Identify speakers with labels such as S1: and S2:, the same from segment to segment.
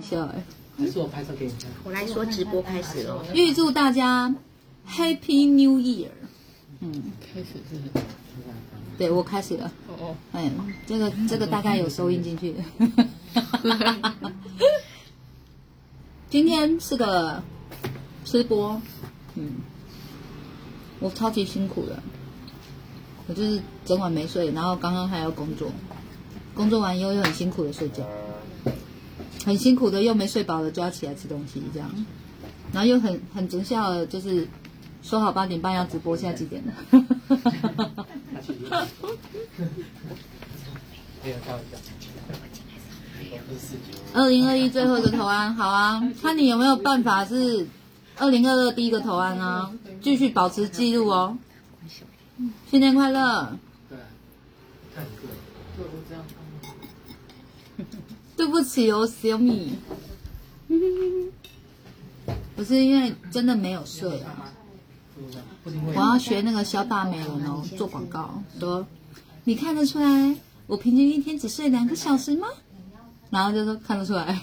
S1: 笑哎！
S2: 还是我拍照给你看？
S3: 我来说直播开始了，
S1: 预祝大家 Happy New Year！嗯，
S2: 开始是
S1: 对我开始了。
S2: 哦哦，
S1: 哎，这个这个大概有收音进去。今天是个吃播，嗯，我超级辛苦的，我就是整晚没睡，然后刚刚还要工作，工作完以后又很辛苦的睡觉，很辛苦的又没睡饱了就要起来吃东西，这样，然后又很很准效的，就是说好八点半要直播，现在几点了？二零二一最后一个投案，好啊，看你有没有办法是二零二二第一个投案啊，继续保持记录哦。新年快乐！
S2: 对，看一个，就我这样。
S1: 对不起哦，小米，不是因为真的没有睡啊，我要学那个小大美人哦，做广告说，你看得出来我平均一天只睡两个小时吗？然后就说看得出来，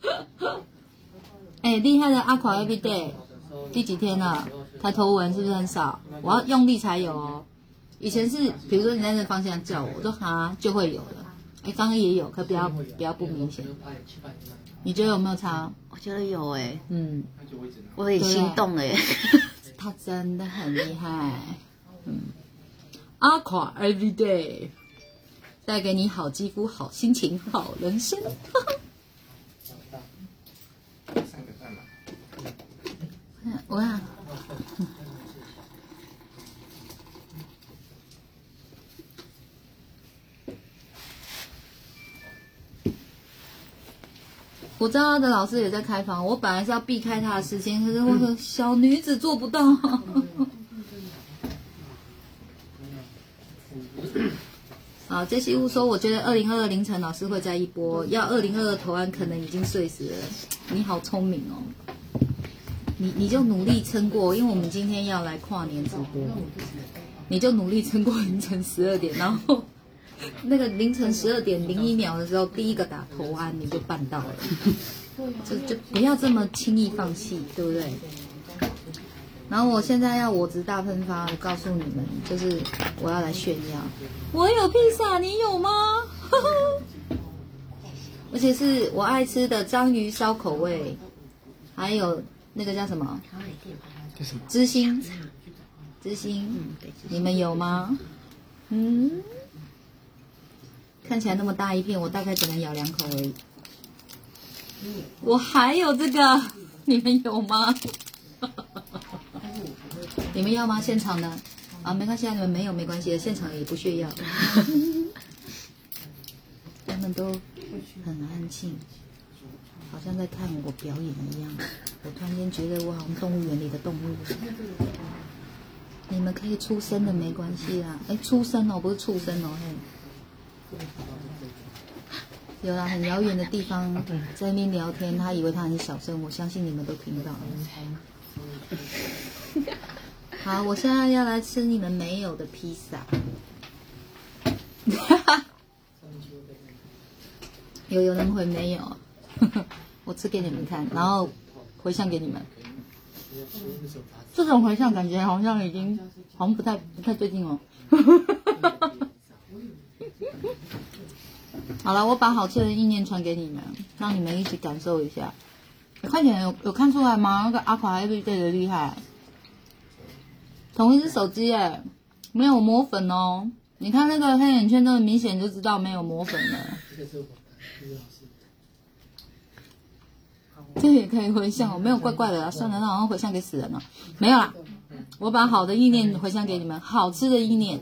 S1: 哎，厉害的阿垮 every day，第几天了？抬头纹是不是很少？我要用力才有哦。以前是比如说你在那方向叫我，我说哈就会有了。哎，刚刚也有，可不要不要不明显。你觉得有没有差？
S3: 我觉得有哎，
S1: 嗯，
S3: 我也心动哎，
S1: 他真的很厉害。嗯，阿垮 every day。带给你好肌肤、好心情、好人生。我看，我知道的老师也在开房，我本来是要避开他的时间，可是我说小女子做不到。好，杰西屋说，我觉得二零二二凌晨老师会在一波，要二零二二投案可能已经睡死了。你好聪明哦，你你就努力撑过，因为我们今天要来跨年直播，你就努力撑过凌晨十二点，然后那个凌晨十二点零一秒的时候，第一个打投案你就办到了，就就不要这么轻易放弃，对不对？然后我现在要我值大喷发，我告诉你们，就是我要来炫耀，我有披萨，你有吗？而且是我爱吃的章鱼烧口味，还有那个叫什么？知心，知心，你们有吗？嗯，看起来那么大一片，我大概只能咬两口而已。我还有这个，你们有吗？你们要吗？现场的啊，没关系啊，你们没有没关系，现场也不需要。他们都很安静，好像在看我表演一样。我突然间觉得我好像动物园里的动物。你们可以出声的，没关系啦。哎，出声哦，不是畜生哦，嘿。有啦，很遥远的地方在那边聊天，他以为他很小声，我相信你们都听到。好，我现在要来吃你们没有的披萨。有有人回没有？我吃给你们看，然后回向给你们。这种回向感觉好像已经好像不太不太对劲哦。好了，我把好吃的意念传给你们，让你们一起感受一下。快点，有有看出来吗？那个阿垮 every day 的厉害。同一只手机哎，没有磨粉哦。你看那个黑眼圈，那么明显就知道没有磨粉了。这也可以回向，没有怪怪的啊。算了，那好像回向给死人了。没有啦，我把好的意念回向给你们，好吃的意念。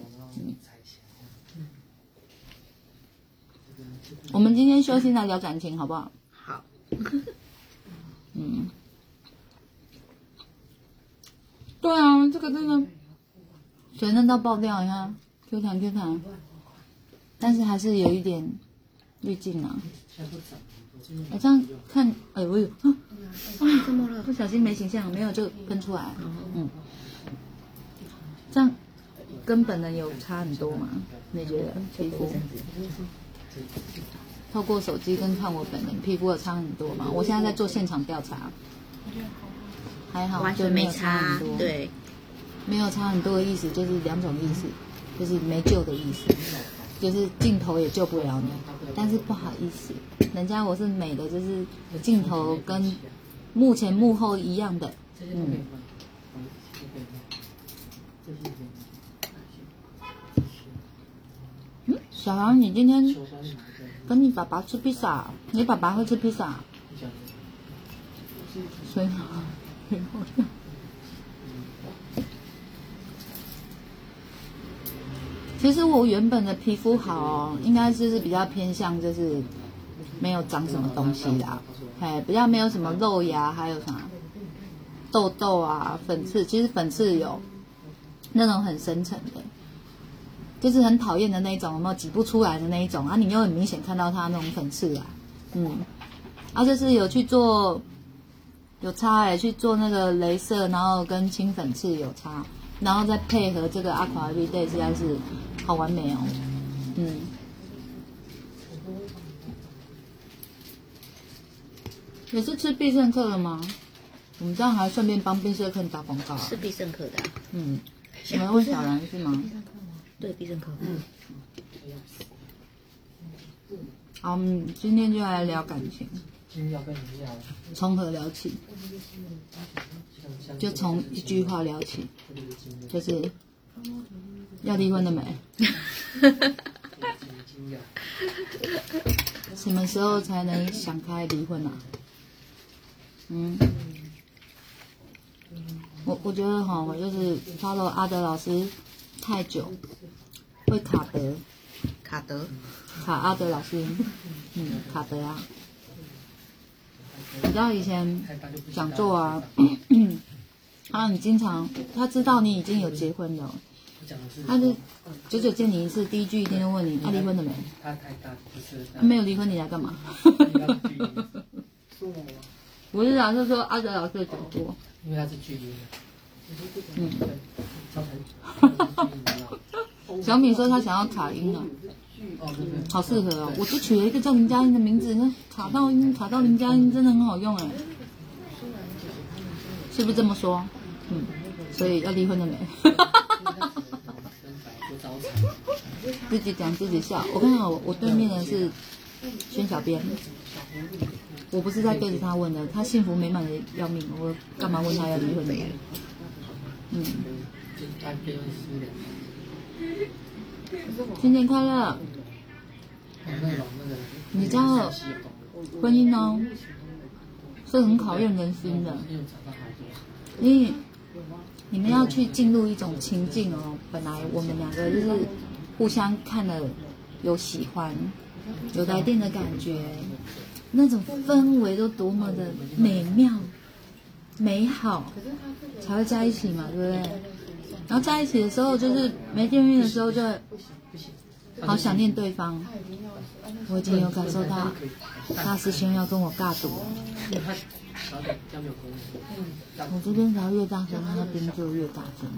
S1: 我们今天休息来聊感情，好不好？
S3: 好。
S1: 嗯。对啊，这个真的水嫩到爆掉，你看，Q 弹 Q 弹，但是还是有一点滤镜啊。我这样看，哎呦，啊，
S3: 怎么了？
S1: 不小心没形象，没有就喷出来。嗯，这样跟本人有差很多嘛？你觉得皮肤？透过手机跟看我本人皮肤有差很多吗？我现在在做现场调查，还好，
S3: 完全没
S1: 差很多，，
S3: 对，
S1: 没有差很多的意思，就是两种意思，就是没救的意思，就是镜头也救不了你，但是不好意思，人家我是美的，就是镜头跟幕前幕后一样的，嗯，嗯，小杨，你今天跟你爸爸吃披萨，你爸爸会吃披萨，所以很好笑。其实我原本的皮肤好哦，应该就是比较偏向就是没有长什么东西啦，哎，比较没有什么肉芽，还有啥痘痘啊、粉刺。其实粉刺有那种很深层的，就是很讨厌的那种，有没有挤不出来的那一种啊？你又很明显看到它那种粉刺啊，嗯，啊，就是有去做有擦哎、去做那个镭射，然后跟清粉刺有擦，然后再配合这个 Aqua Everyday，实在是好完美哦，嗯。也是吃必胜客的吗？我们这样还顺便帮必胜客打广告啊。
S3: 是必胜客的啊、
S1: 嗯，你们问小兰是吗？
S3: 对，必胜客。
S1: 嗯好，我们今天就来聊感情，
S2: 今天要跟你聊，
S1: 从何聊起？就从一句话聊起，就是要离婚了没？什么时候才能想开离婚啊？嗯，我我觉得哈，我就是 follow 阿德老师太久，会卡德，
S3: 卡德，
S1: 卡阿德老师，嗯，卡德啊。你知道以前讲座啊，他很经常，他知道你已经有结婚了，他就久久见你一次，第一句一定会问你，他、离婚了没？
S2: 他太大，不是
S1: 他没有离婚，你来干嘛？不是啊，是说阿德老师的讲座，
S2: 因为他是巨婴，
S1: 嗯，
S2: 超成
S1: 小米说他想要卡音啊，好适合哦，我就取了一个叫林佳音的名字，那卡到音卡到林佳音真的很好用哎，是不是这么说？嗯，所以要离婚了没？自己讲自己笑。我看到我我对面的是宣小编，我不是在对着他问的，他幸福美满的要命，我干嘛问他要离婚没？嗯，新年快乐！你知道婚姻哦，是很考验人心的，因为你们要去进入一种情境哦。本来我们两个就是互相看了有喜欢，有来电的感觉，那种氛围都多么的美妙、美好，才会在一起嘛，对不对？然后在一起的时候，就是没见面的时候，就好想念对方。我已经有感受到大师兄要跟我尬赌。我这边只要越大声，他那边就越大声。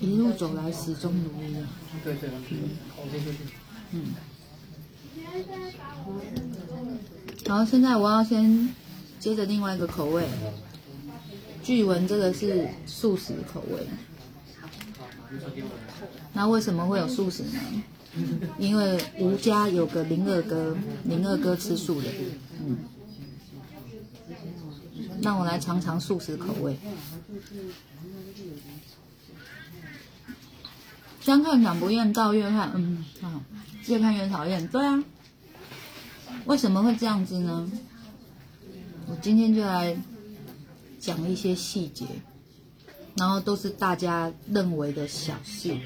S1: 一路走来始终如一啊。
S2: 对对，我先出去，
S1: 嗯。然后现在我要先接着另外一个口味，据闻这个是素食口味。那为什么会有素食呢？因为吴家有个林二哥，林二哥吃素的，嗯。让我来尝尝素食口味。相看两不厌，到越看，嗯，啊，越看越讨厌。对啊，为什么会这样子呢？我今天就来讲一些细节，然后都是大家认为的小事，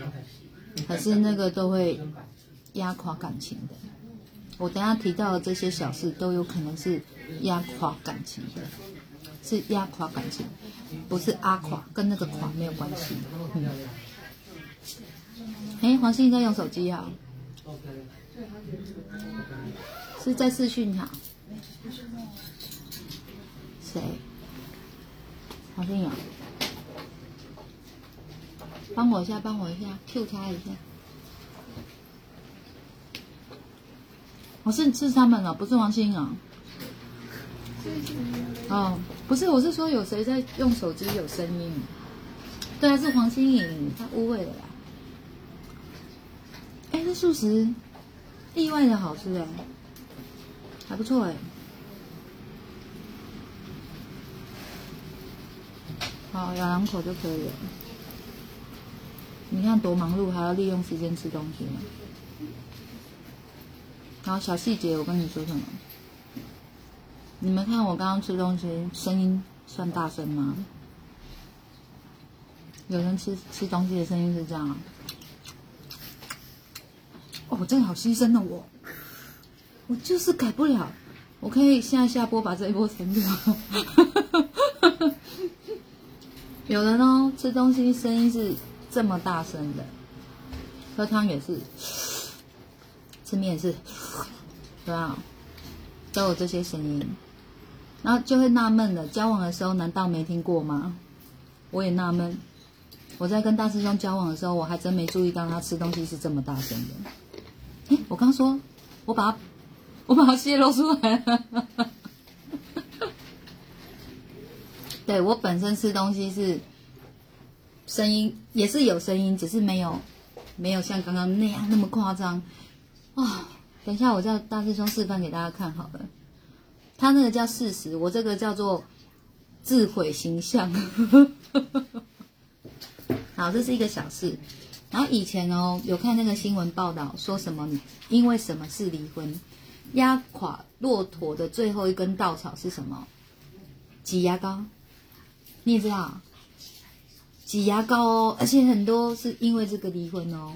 S1: 可是那个都会压垮感情的。我等下提到的这些小事，都有可能是压垮感情的，是压垮感情，不是阿垮，跟那个垮没有关系。嗯。哎，黄信在用手机啊？是在视讯哈？谁？黄信有？帮我一下，帮我一下，Q 他一下。我是是他们啊，不是王心颖。哦，不是，我是说有谁在用手机有声音？对啊，是黄心颖，她误会了啦。哎，这素食意外的好吃哎，还不错哎。好，咬两口就可以了。你看多忙碌，还要利用时间吃东西。然后小细节，我跟你说什么？你们看我刚刚吃东西，声音算大声吗？有人吃吃东西的声音是这样啊？哦，我真的好牺牲了我，我就是改不了。我可以现在下播把这一波删掉。有人哦，吃东西声音是这么大声的，喝汤也是，吃面也是，对吧？都有这些声音，然后就会纳闷了：交往的时候难道没听过吗？我也纳闷，我在跟大师兄交往的时候，我还真没注意到他吃东西是这么大声的。哎，我刚说，我把它，我把它泄露出来了。对我本身吃东西是声音也是有声音，只是没有没有像刚刚那样那么夸张啊。等一下，我叫大师兄示范给大家看好了。他那个叫事实，我这个叫做自毁形象。好，这是一个小事。然后以前哦，有看那个新闻报道，说什么因为什么是离婚，压垮骆驼的最后一根稻草是什么？挤牙膏。你也知道，挤牙膏哦，而且很多是因为这个离婚哦。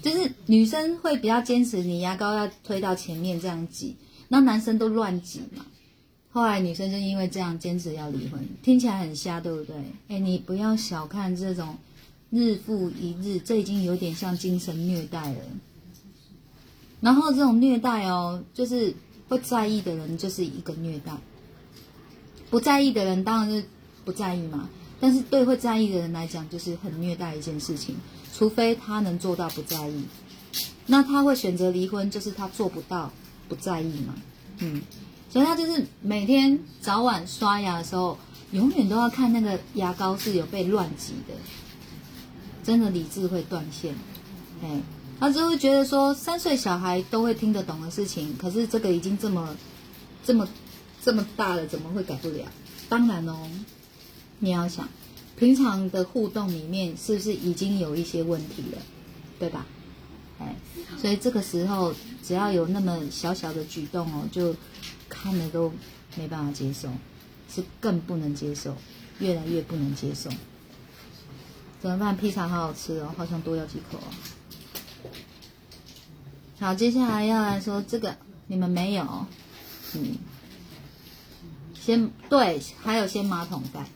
S1: 就是女生会比较坚持，你牙膏要推到前面这样挤，那男生都乱挤嘛。后来女生就因为这样坚持要离婚，听起来很瞎，对不对？哎，你不要小看这种日复一日，这已经有点像精神虐待了。然后这种虐待哦，就是会在意的人就是一个虐待，不在意的人当然是。不在意嘛？但是对会在意的人来讲，就是很虐待一件事情。除非他能做到不在意，那他会选择离婚，就是他做不到不在意嘛。嗯，所以他就是每天早晚刷牙的时候，永远都要看那个牙膏是有被乱挤的，真的理智会断线。哎，他就会觉得说，三岁小孩都会听得懂的事情，可是这个已经这么这么这么大了，怎么会改不了？当然哦。你要想，平常的互动里面是不是已经有一些问题了，对吧？哎，所以这个时候只要有那么小小的举动哦，就看了都没办法接受，是更不能接受，越来越不能接受。怎么办？披萨好好吃哦，好想多要几口哦。好，接下来要来说这个，你们没有，嗯，先对，还有先马桶盖。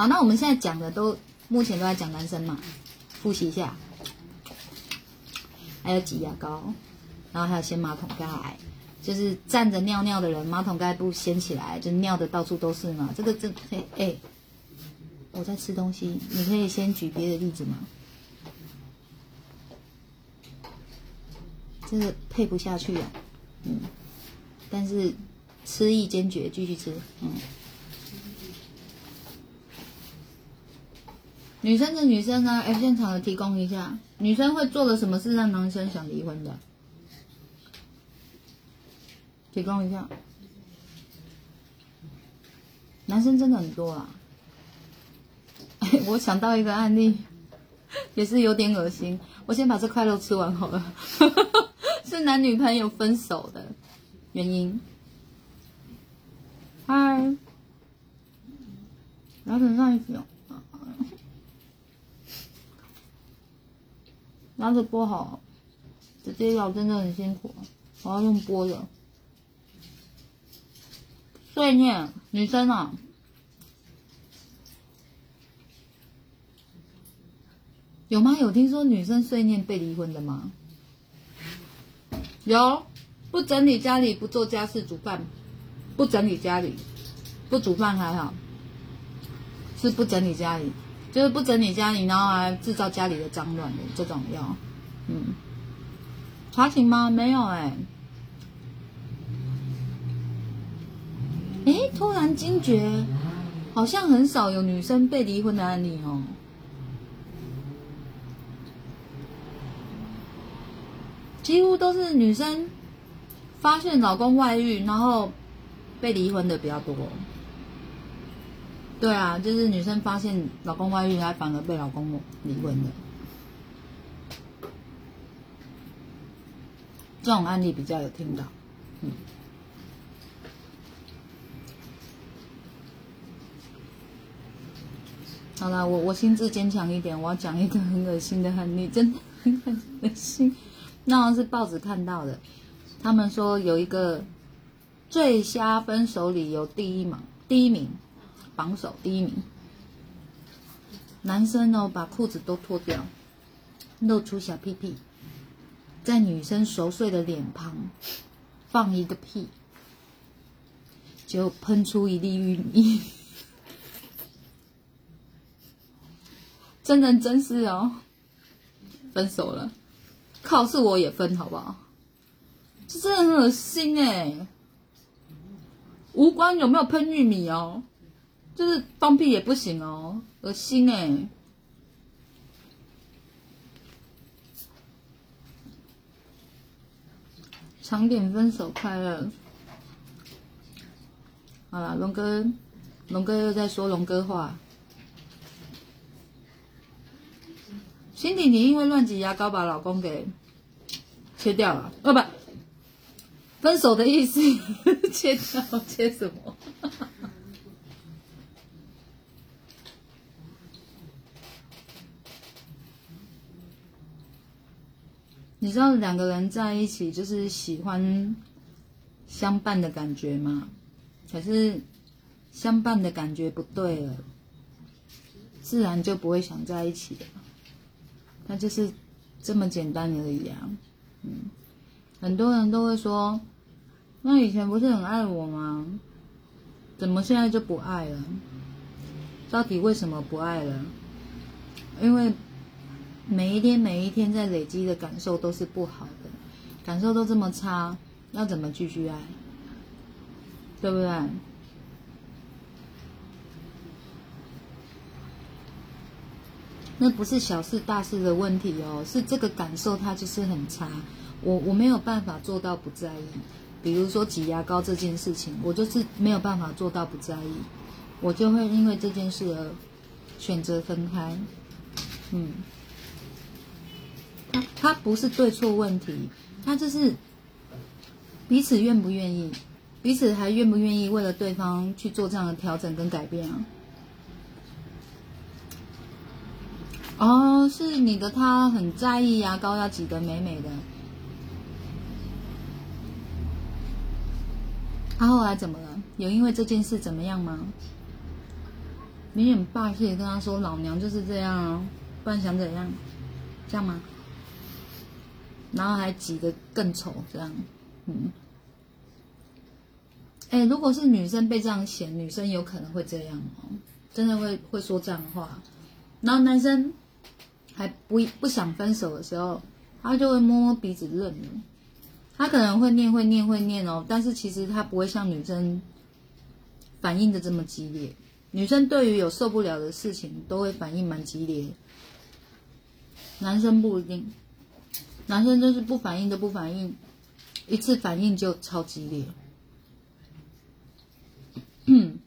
S1: 好，那我们现在讲的都目前都在讲男生嘛，复习一下，还有挤牙膏，然后还有掀马桶盖，就是站着尿尿的人，马桶盖不掀起来，就尿的到处都是嘛。这个这哎哎，我在吃东西，你可以先举别的例子吗？这个配不下去啊，嗯，但是吃意坚决，继续吃，嗯。女生的女生呢？哎，现场的提供一下，女生会做了什么事让男生想离婚的？提供一下。男生真的很多啊！我想到一个案例，也是有点恶心。我先把这块肉吃完好了。是男女朋友分手的原因。嗨，然后等上一次哦。拿着剥好，直接咬真的很辛苦，我要用剥的。碎念，女生啊，有吗？有听说女生碎念被离婚的吗？有，不整理家里，不做家事，煮饭，不整理家里，不煮饭还好，是不整理家里。就是不整理家里，然后还制造家里的脏乱的这种药，嗯，查寝吗？没有哎、哎，突然惊觉，好像很少有女生被离婚的案例哦。几乎都是女生发现老公外遇，然后被离婚的比较多。对啊，就是女生发现老公外遇，还反而被老公离婚的。这种案例比较有听到，嗯。好了，我我心智坚强一点，我要讲一个很恶心的案例，真的很恶心。那好像是报纸看到的，他们说有一个最瞎分手理由第一名，第一名榜首第一名，男生哦把裤子都脱掉，露出小屁屁，在女生熟睡的脸庞放一个屁，就喷出一粒玉米。真人真事哦，分手了，靠，是我也分好不好？这真的很恶心哎，无关有没有喷玉米哦，就是放屁也不行哦，恶心哎。长点分手快乐。好了，龙哥，龙哥又在说龙哥话。辛迪，你因为乱挤牙膏把老公给切掉了？哦不，分手的意思 切掉切什么？你知道两个人在一起就是喜欢相伴的感觉吗？可是相伴的感觉不对了，自然就不会想在一起了。那就是这么简单而已啊。嗯，很多人都会说，那以前不是很爱我吗？怎么现在就不爱了？到底为什么不爱了？因为每一天每一天在累积的感受都是不好的，感受都这么差，要怎么继续爱？对不对？那不是小事大事的问题哦，是这个感受它就是很差，我我没有办法做到不在意。比如说挤牙膏这件事情，我就是没有办法做到不在意，我就会因为这件事而选择分开。嗯，它它不是对错问题，它就是彼此愿不愿意，彼此还愿不愿意为了对方去做这样的调整跟改变啊。哦，是你的他很在意牙膏要挤得美美的。他、后来怎么了？有因为这件事怎么样吗？你很霸气地跟他说：“老娘就是这样啊，不然想怎样？这样吗？”然后还挤得更丑，这样，嗯。哎，如果是女生被这样嫌，女生有可能会这样哦，真的会会说这样的话。然后男生还不不想分手的时候，他就会摸摸鼻子认了。他可能会念会念会念哦，但是其实他不会像女生反应的这么激烈。女生对于有受不了的事情都会反应蛮激烈，男生不一定。男生就是不反应都不反应，一次反应就超激烈。嗯，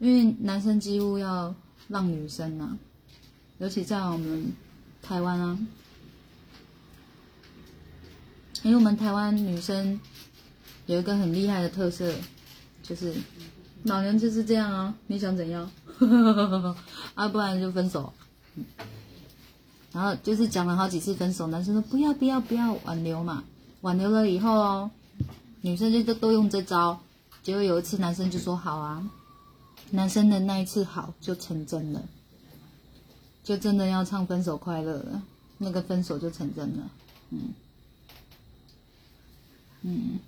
S1: 因为男生几乎要让女生啊，尤其在我们台湾啊，因为我们台湾女生有一个很厉害的特色，就是老娘就是这样啊，你想怎样？啊，不然就分手。然后就是讲了好几次分手，男生说不要不要不要挽留嘛，挽留了以后哦，女生就都都用这招，结果有一次男生就说好啊，男生的那一次好就成真了，就真的要唱分手快乐了，那个分手就成真了，嗯。嗯。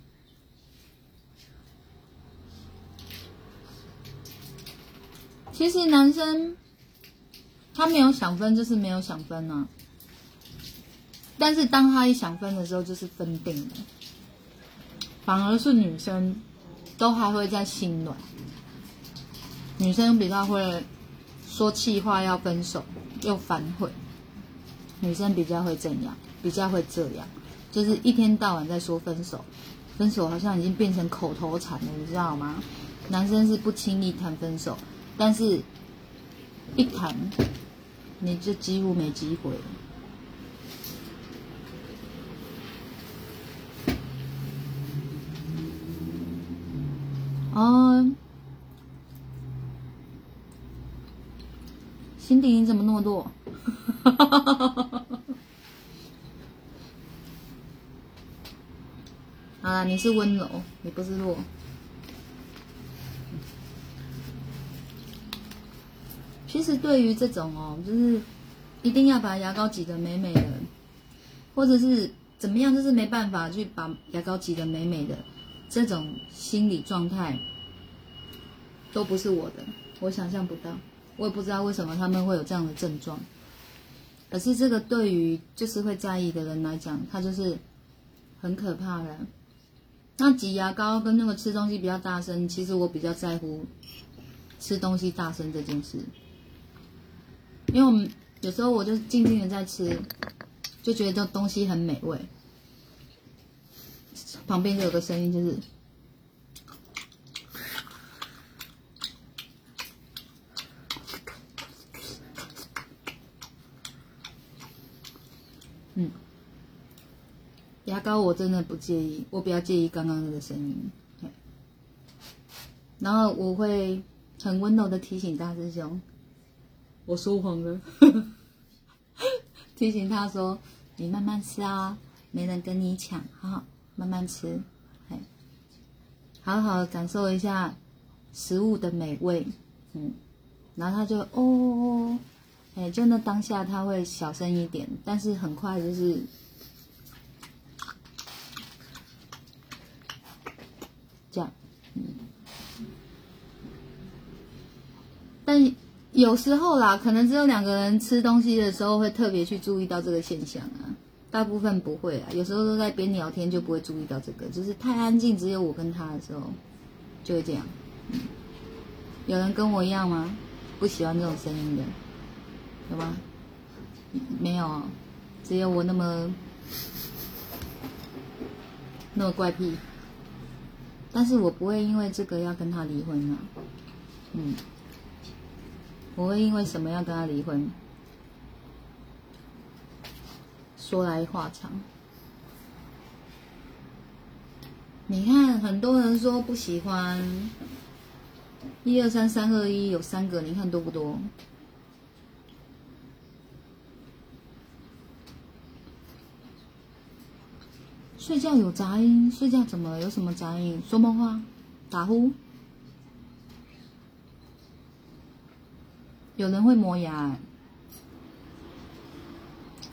S1: 其实男生他没有想分，就是没有想分啊。但是当他一想分的时候，就是分定了。反而是女生，都还会在心软。女生比较会说气话，要分手又反悔。女生比较会这样，比较会这样，就是一天到晚在说分手，分手好像已经变成口头禅了，你知道吗？男生是不轻易谈分手，但是一谈，你就几乎没机会了。哦，心底你怎么那么弱？啊，你是温柔，你不是弱。其实对于这种哦，就是一定要把牙膏挤得美美的，或者是怎么样，就是没办法去把牙膏挤得美美的，这种心理状态都不是我的，我想象不到，我也不知道为什么他们会有这样的症状。可是这个对于就是会在意的人来讲，他就是很可怕的。那挤牙膏跟那个吃东西比较大声，其实我比较在乎吃东西大声这件事。因为我们有时候我就静静的在吃，就觉得这东西很美味，旁边就有个声音，就是，嗯，牙膏我真的不介意，我比较介意刚刚那个声音，然后我会很温柔的提醒大师兄。我说谎了，提醒他说：“你慢慢吃啊，没人跟你抢，好，慢慢吃，哎，好好感受一下食物的美味，嗯。”然后他就哦，哎，就那当下他会小声一点，但是很快就是这样，嗯，但。有时候啦，可能只有两个人吃东西的时候会特别去注意到这个现象啊，大部分不会啊。有时候都在边聊天就不会注意到这个，就是太安静，只有我跟他的时候就会这样。有人跟我一样吗？不喜欢这种声音的，有吗？没有，只有我那么那么怪癖。但是我不会因为这个要跟他离婚啊，嗯。我会因为什么要跟他离婚？说来话长。你看，很多人说不喜欢，一二三三二一有三个，你看多不多？睡觉有杂音，睡觉怎么？有什么杂音？说梦话？打呼？有人会磨牙，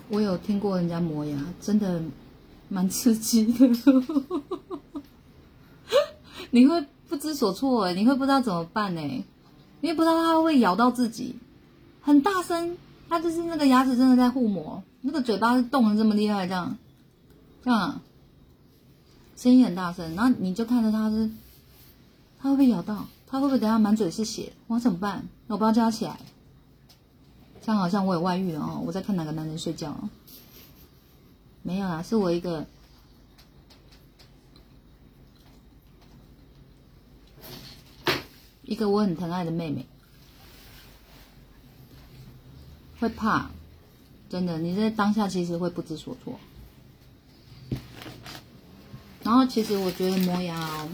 S1: 我有听过人家磨牙，真的蛮刺激的。你会不知所措，你会不知道怎么办呢？因为不知道他会咬到自己，很大声，他就是那个牙齿真的在互磨，那个嘴巴是动的这么厉害，这样，这样，声音很大声，然后你就看着他是，他会不会咬到？他会不会等下满嘴是血？我怎么办？我不要叫他起来。这样好像我有外遇了哦！我在看哪个男人睡觉？没有啦，是我一个一个我很疼爱的妹妹，会怕，真的，你在当下其实会不知所措。然后其实我觉得磨牙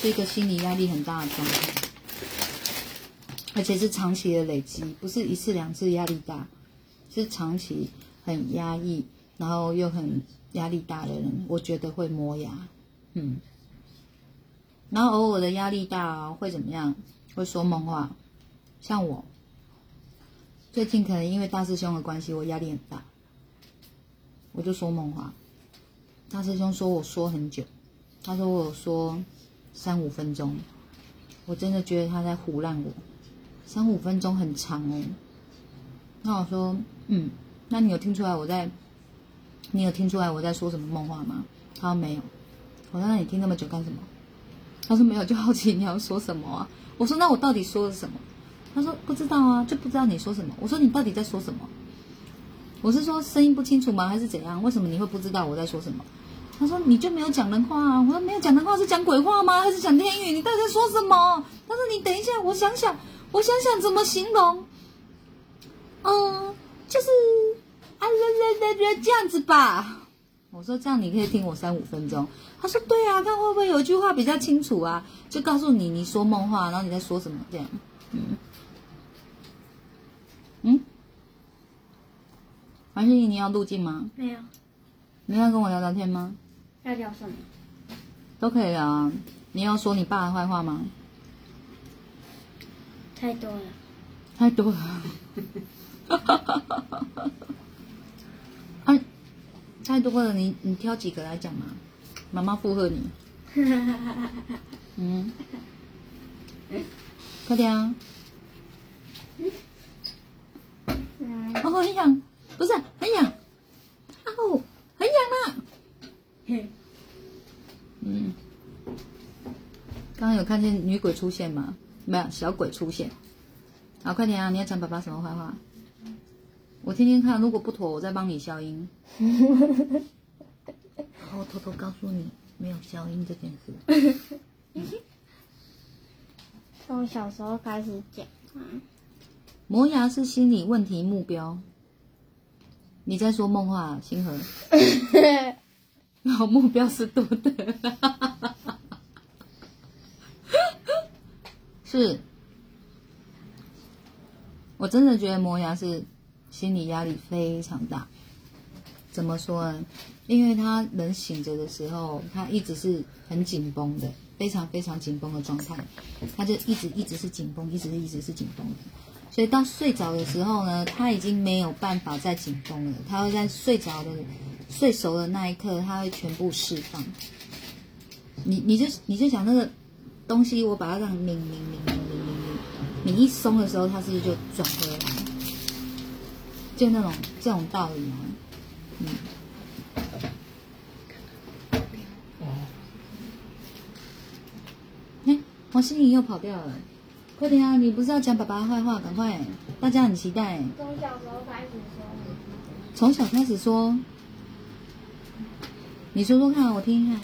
S1: 是一个心理压力很大的状态。而且是长期的累积，不是一次两次压力大，是长期很压抑，然后又很压力大的人，我觉得会磨牙，嗯。然后偶尔的压力大会怎么样？会说梦话，像我最近可能因为大师兄的关系，我压力很大，我就说梦话。大师兄说我说很久，他说我说三五分钟，我真的觉得他在胡乱我。三五分钟很长哦，那我说，嗯，那你有听出来我在你有听出来我在说什么梦话吗？他说没有。我说那你听那么久干什么？他说没有，就好奇你要说什么啊。我说那我到底说了什么？他说不知道啊，就不知道你说什么。我说你到底在说什么？我是说声音不清楚吗？还是怎样？为什么你会不知道我在说什么？他说你就没有讲人话啊。我说没有讲人话是讲鬼话吗？还是讲天语？你到底在说什么？他说你等一下，我想想，我想想怎么形容。嗯，就是啊，来来来，这样子吧。我说这样你可以听我三五分钟。他说对啊，看会不会有一句话比较清楚啊？就告诉你你说梦话，然后你在说什么这样。嗯嗯，黄心怡，你要路径吗？
S4: 没有，
S1: 你要跟我聊聊天吗？
S4: 要聊什么？
S1: 都可以聊啊。你要说你爸的坏话吗？
S4: 太多了。
S1: 太多了。啊，太多了，你你挑几个来讲嘛？妈妈附和你。嗯，快点啊！
S4: 嗯，
S1: 哦，很痒，不是很痒，哦，很痒啊。
S4: 嘿
S1: 嗯，刚刚有看见女鬼出现吗？没有，小鬼出现。好，快点啊！你要讲爸爸什么坏话？我听听看，如果不妥，我再帮你消音。然后偷偷告诉你，没有消音这件事。
S4: 从小时候开始讲啊，
S1: 磨牙是心理问题目标。你在说梦话，星河。然后目标是多的。是，我真的觉得磨牙是心理压力非常大。怎么说呢？因为他人醒着的时候，他一直是很紧绷的，非常非常紧绷的状态，他就一直一直是紧绷，一直一直是紧绷的。所以到睡着的时候呢，他已经没有办法再紧绷了，他会在睡着的睡熟的那一刻，他会全部释放。你你就你就想那个东西，我把它这样拧拧拧拧拧拧拧，你一松的时候，它是不是就转回来？就那种这种道理啊，嗯。哎，黄心凌又跑掉了，快点啊！你不是要讲爸爸的坏话，赶快，大家很期待。
S4: 从小时候开始说，
S1: 从小开始说，你说说看，我听一下。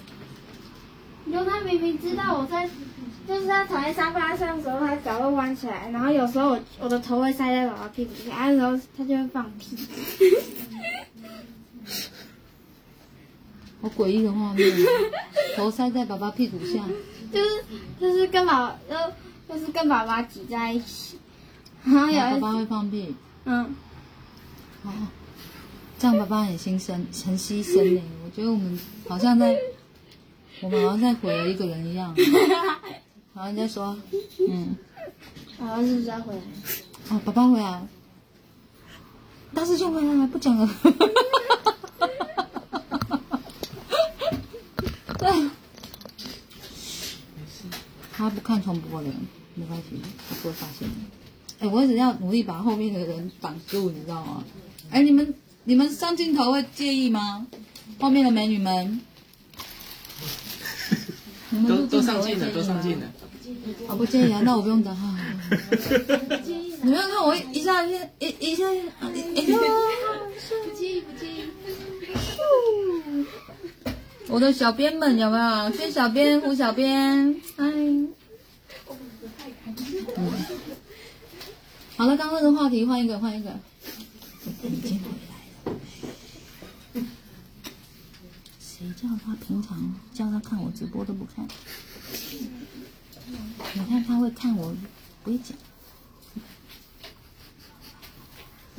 S4: 就他明明知道我在，就是他躺在沙发上的时候，他脚会弯起来，然后有时候我我的头会塞在爸爸屁股下，有时候他就会放屁。
S1: 好诡异的画面、啊，头塞在爸爸屁股下，
S4: 就是就是跟爸爸，就就是跟爸爸挤在一起，然后有
S1: 爸爸会放屁。
S4: 嗯，
S1: 哦，这样爸爸很牺牲，很牺牲呢。我觉得我们好像在，我们好像在毁了一个人一样。好像在说，嗯，
S4: 爸爸是不是要回来？
S1: 哦，爸爸回来，大师兄回来了，不讲了。对，他不看重播的，没关系，他不会发现的。哎，我一直要努力把后面的人挡住，你知道吗？哎，你们你们上镜头会介意吗？后面的美女们
S2: 都
S1: 录
S2: 都上镜了，都上镜了。
S1: 我，不介意啊，那我不用等哈。你们看我一下一一一下一下，
S4: 不介意不介意。
S1: 我的小编们有没有？薛小编、胡小编，嗨。嗯，好了，刚刚那个话题换一个，换一个。已经回来谁叫他平常叫他看我直播都不看？你看他会看我，不会讲。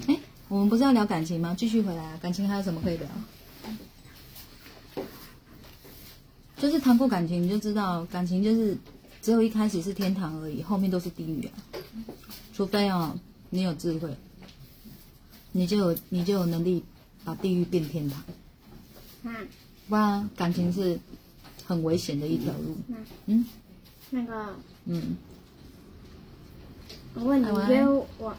S1: 哎，我们不是要聊感情吗？继续回来，感情还有什么可以聊？就是谈过感情，你就知道感情就是只有一开始是天堂而已，后面都是地狱啊。除非哦，你有智慧，你就有你就有能力把地狱变天堂。
S4: 嗯，
S1: 不然感情是很危险的一条路。嗯
S4: 那个，
S1: 嗯，
S4: 我问你，
S1: 啊
S4: 你觉得网，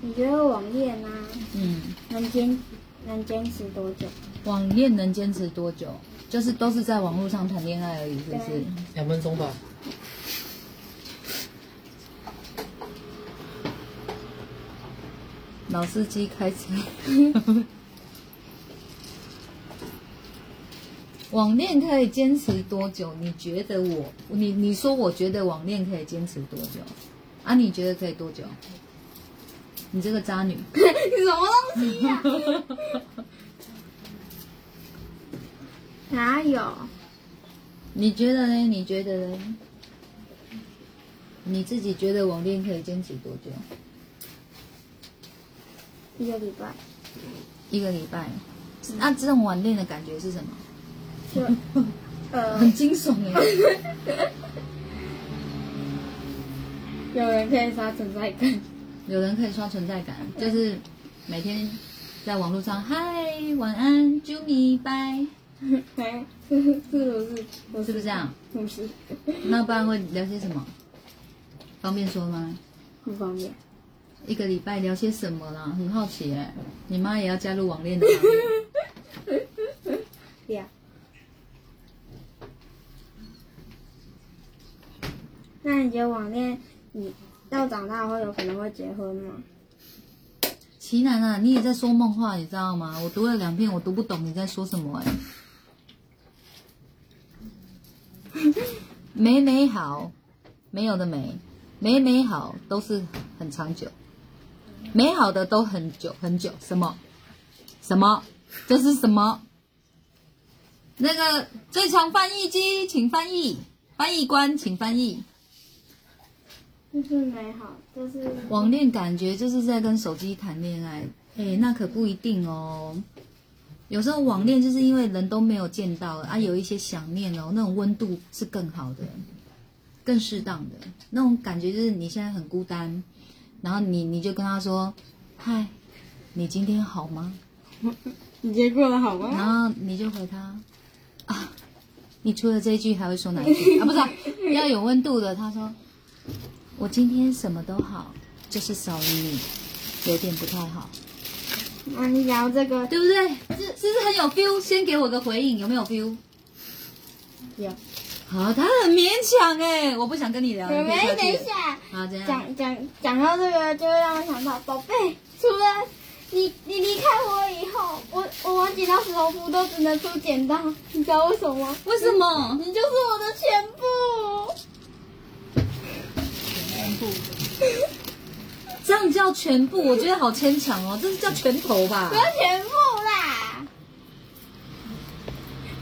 S4: 你觉得网恋啊，
S1: 嗯，
S4: 能坚能坚持多久？
S1: 网恋能坚持多久？就是都是在网络上谈恋爱而已，是不是？
S2: 两分钟吧。
S1: 老司机开车。网恋可以坚持多久？你觉得我，你你说我觉得网恋可以坚持多久？啊，你觉得可以多久？你这个渣女，你
S4: 什么东西呀、哪有？
S1: 你觉得呢？你觉得呢？你自己觉得网恋可以坚持多久？
S4: 一个礼拜
S1: 一个礼拜。那、这种网恋的感觉是什么？
S4: 就呃，
S1: 很惊悚哎！
S4: 有人可以刷存在感。
S1: 有人可以刷存在感，就是每天在网络上嗨晚安啾咪拜，
S4: 哎，是是不是？
S1: 是不是这样？
S4: 不是，
S1: 那不然会聊些什么？方便说吗？
S4: 不方便。
S1: 一个礼拜聊些什么啦？很好奇哎、你妈也要加入网恋的行列？
S4: 对 呀。那你觉得网恋，你到长大后有可能会结婚吗？
S1: 奇楠啊，你也在说梦话，你知道吗？我读了两遍，我读不懂你在说什么哎、美美好，没有的美，美美好都是很长久，美好的都很久很久。什么？什么？这是什么？那个最强翻译机，请翻译，翻译官请翻译。
S4: 就是美好，就是
S1: 网恋感觉就是在跟手机谈恋爱，哎，那可不一定哦。有时候网恋就是因为人都没有见到啊，有一些想念哦，那种温度是更好的，更适当的那种感觉，就是你现在很孤单，然后你你就跟他说：“嗨，你今天好吗
S4: 你今天过得好吗？”然？
S1: 后你就回他：“啊，你除了这一句还会说哪一句啊？不是啊、要有温度的。”他说：“我今天什么都好，就是少了你，有点不太好。”
S4: 那你聊这个
S1: 对不对？是是不是很有 feel？先给我个回应，有没有 feel？
S4: 有，
S1: 好，他很勉强哎，我不想跟你聊。
S4: 妹妹，等一下，
S1: 好，这样。
S4: 讲讲讲到这个，就会让我想到，宝贝，除了你你离开我以后，我我玩剪刀石头布都只能出剪刀，你知道为什么吗？
S1: 为什么？
S4: 你就是我的全部。
S1: 这样叫全部？我觉得好牵强哦，这是叫拳头吧
S4: 不？要全部啦，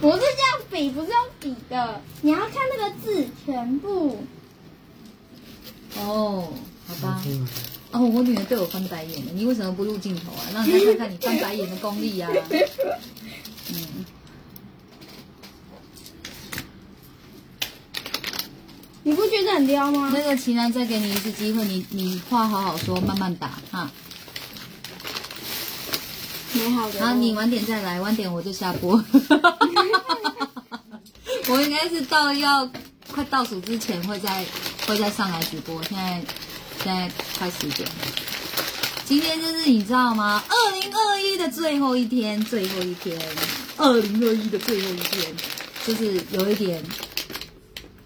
S4: 不是这样比，不是用比的，你要看那个字，全部。
S1: 哦，好吧。
S2: 嗯
S1: 哦，我女儿对我翻白眼了，你为什么不录镜头啊？让人家看看你翻白眼的功力啊！嗯，
S4: 你不觉得很撩吗？
S1: 那个奇楠再给你一次机会，你你话好好说，慢慢打哈。
S4: 美好的。
S1: 好，你晚点再来，晚点我就下播。我应该是到要快倒数之前会再会再上来直播，现在现在快十点了。今天就是你知道吗？二零二一的最后一天，最后一天，二零二一的最后一天，就是有一点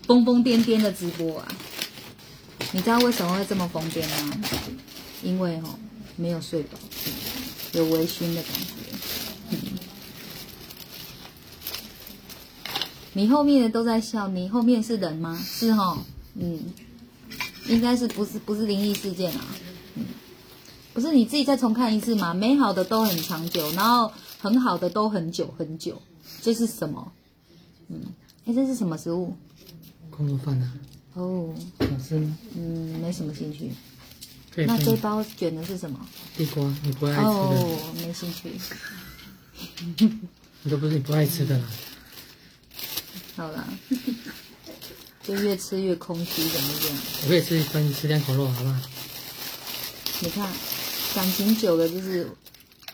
S1: 疯疯癫癫的直播啊。你知道为什么会这么疯癫吗？因为哦没有睡饱。有微醺的感觉。你后面的都在笑，你后面是人吗？是哈，嗯，应该是不是不是灵异事件啊？嗯，不是你自己再重看一次嘛？美好的都很长久，然后很好的都很久很久，这是什么？嗯，哎，这是什么食物？
S2: 空肉饭啊，
S1: 哦，
S2: 好吃吗？
S1: 嗯，没什么兴趣。那这包卷的是什么？
S2: 地瓜，你不会爱吃的，
S1: 哦，没兴趣。
S2: 你都不是你不爱吃的啦。
S1: 好啦，就越吃越空虚，怎么这样？
S2: 我可以吃分吃两口肉，好不好？
S1: 你看，感情久了就是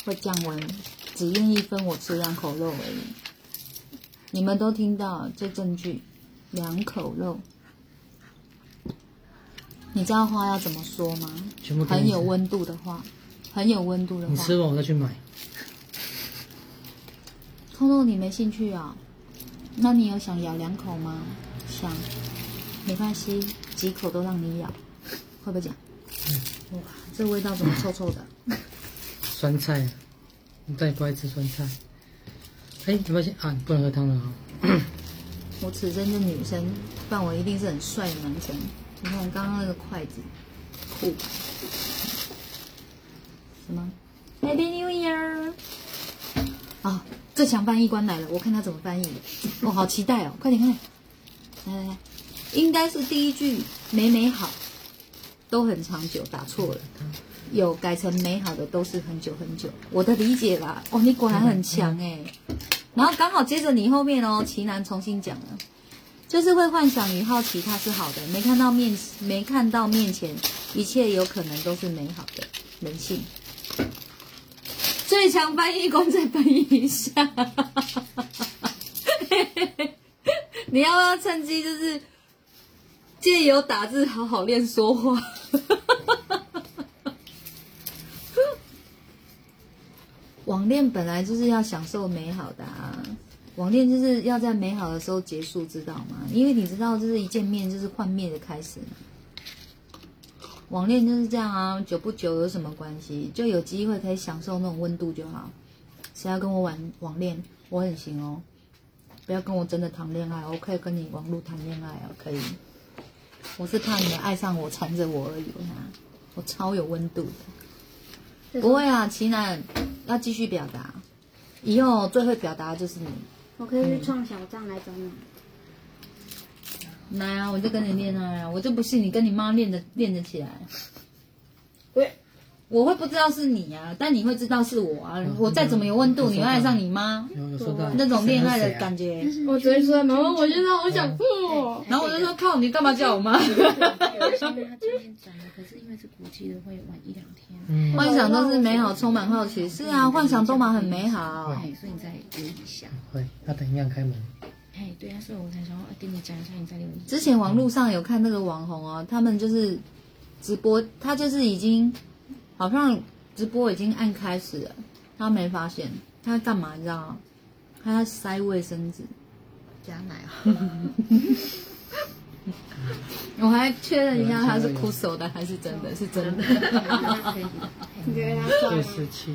S1: 会降温，只愿意分我吃两口肉而已。你们都听到这证据，两口肉。你知道话要怎么说吗很有温度的话，很有温度的话。
S2: 你吃完我再去买。
S1: 臭肉你没兴趣啊？那你有想咬两口吗？想，没关系，几口都让你咬，会不会讲？哇，这味道怎么臭臭的？
S2: 酸菜，你再不爱吃酸菜。哎，你发现啊？你不能喝汤了啊、
S1: 我此生就女生，不然我一定是很帅的男生。你看刚刚那个筷子，酷？什么？Happy New Year！啊，最强翻译官来了，我看他怎么翻译的。我、好期待哦！快点看，来来来，应该是第一句“美美好”，都很长久，打错了。有改成美好的都是很久很久，我的理解啦。哦，你果然很强哎。然后刚好接着你后面哦，奇楠重新讲了，就是会幻想与好奇，它是好的，没看到面没看到面前，一切有可能都是美好的，人性。最强翻译官再翻译一下，你要不要趁机就是借由打字好好练说话？网恋本来就是要享受美好的啊，网恋就是要在美好的时候结束，知道吗？因为你知道，就是一见面就是幻灭的开始。网恋就是这样啊，久不久有什么关系？就有机会可以享受那种温度就好。谁要跟我玩网恋，我很行哦。不要跟我真的谈恋爱，我可以跟你网络谈恋爱哦，可以。我是怕你们爱上我，缠着我而已啊，我超有温度的。不会啊，奇楠要继续表达，以后最会表达的就是你。
S4: 我可以去创小账来找你。
S1: 来啊，我就跟你恋爱啊，我就不信你跟你妈练的练得起来。
S4: 喂，
S1: 我会不知道是你啊，但你会知道是我啊。我再怎么有温度，你会爱上你妈那种恋爱的
S2: 觉。
S1: 感觉。
S4: 我只会说，妈妈，我现在好想吐哦。
S1: 然后我就说靠，你干嘛叫我妈？
S3: 因为他今天讲的，可是因为是国际的，会晚一两天。
S2: 嗯，
S1: 幻想都是美好，充满好奇。是啊，幻想都蛮很美好。
S3: 哎，所以你再留意一下。
S2: 会，那等一下开门。
S3: 哎，对啊，所以我才想要跟你讲一下，你再留意。
S1: 之前网络上有看那个网红哦，他们就是直播，他就是已经好像直播已经按开始了，他没发现他干嘛你知道吗？他要塞卫生纸。
S3: 加奶啊，
S1: 我还确认一下他是哭手的还是真的，是真的。
S4: 你觉得他帅吗？
S2: 十七，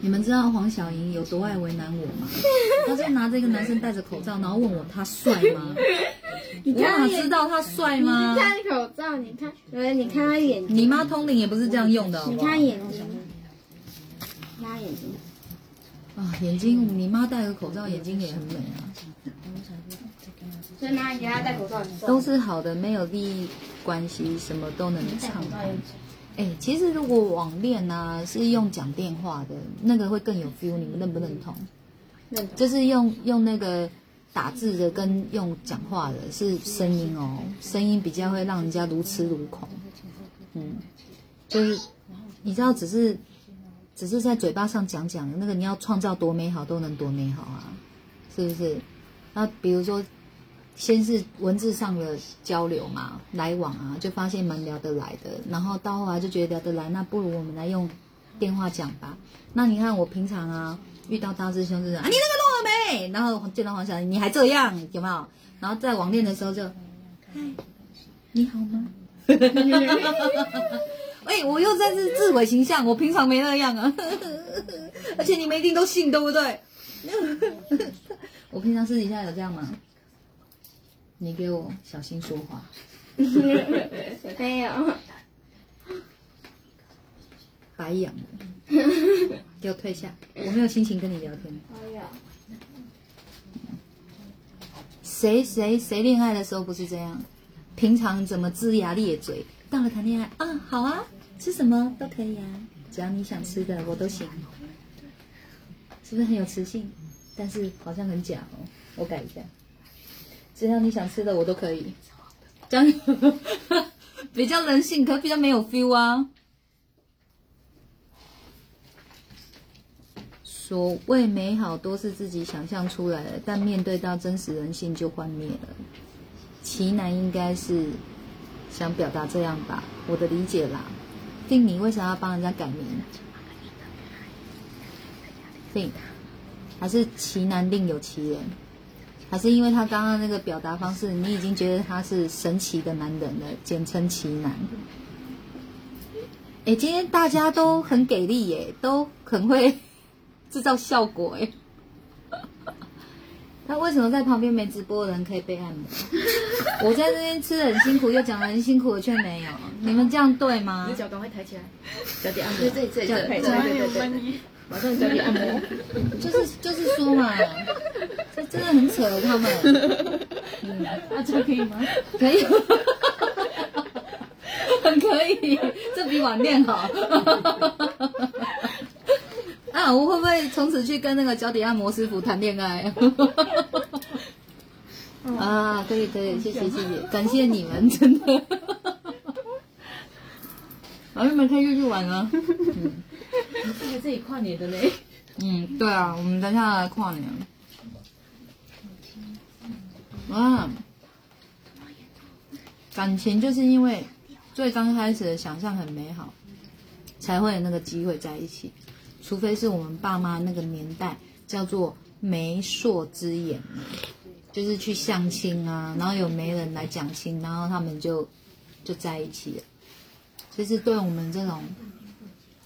S1: 你们知道黄小莹有多爱为难我吗？她就拿着一个男生戴着口罩，然后问我他帅吗？我哪知道他帅吗
S4: 你？看口罩，你看，对，你看他眼睛，
S1: 你妈通灵也不是这样用的，好
S4: 你？看眼睛，拉眼睛，
S1: 啊，眼睛，你妈戴个口罩，眼睛也很美啊，
S4: 所以妈，你给他戴口罩。
S1: 都是好的，没有利益关系，什么都能畅谈。哎、其实如果网恋呢、是用讲电话的，那个会更有 feel，你们认不认同？
S4: 认同。
S1: 就是用用那个打字的跟用讲话的是声音哦，声音比较会让人家如痴如狂。嗯，就是你知道，只是只是在嘴巴上讲讲，那个你要创造多美好都能多美好啊，是不是？那比如说，先是文字上的交流嘛，来往啊，就发现蛮聊得来的，然后到后来就觉得聊得来，那不如我们来用电话讲吧。那你看我平常啊，遇到大师兄就是啊，你那个弄了没？然后见到黄小玲，你还这样，有没有？然后在网恋的时候就，嗨，你好吗？哎、我又在这自毁形象，我平常没那样啊，而且你们一定都信，对不对？我平常私底下有这样吗？你给我小心说话。
S4: 没有，
S1: 白养了，给我退下，我没有心情跟你聊天。
S4: 没有。
S1: 谁谁谁恋爱的时候不是这样？平常怎么龇牙咧嘴，到了谈恋爱啊，好啊，吃什么都可以啊，只要你想吃的我都行，是不是很有磁性？但是好像很假哦，我改一下，只要你想吃的我都可以，这样 比较人性，可比较没有 feel 啊。所谓美好都是自己想象出来的，但面对到真实人性就幻灭了。奇男应该是想表达这样吧，我的理解啦。定你为啥要帮人家改名？定还是奇男另有其人？还是因为他刚刚那个表达方式你已经觉得他是神奇的男人了简称奇男。哎今天大家都很给力耶都很会 制造效果诶那为什么在旁边没直播的人可以被按摩？我在这边吃的很辛苦又讲的很辛苦我却没有。你们这样对吗？
S3: 你脚赶快抬起来脚底按摩。
S1: 对对对对对。
S3: 对对马上脚底按摩。
S1: 就是就是说嘛，这真的很扯，他们。嗯，
S3: 啊，这个可以吗？
S1: 可以，很可以，这比网恋好。啊，我会不会从此去跟那个脚底按摩师傅谈恋爱？啊，可以可以，谢谢谢谢，感谢你们，真的。好，你们可以继续玩啊。嗯
S3: 这个这里跨年的呢。
S1: 嗯，对啊，我们等一下来跨年。啊，感情就是因为最刚开始的想象很美好，才会有那个机会在一起。除非是我们爸妈那个年代叫做媒妁之言，就是去相亲啊，然后有媒人来讲亲，然后他们就就在一起了。其实对我们这种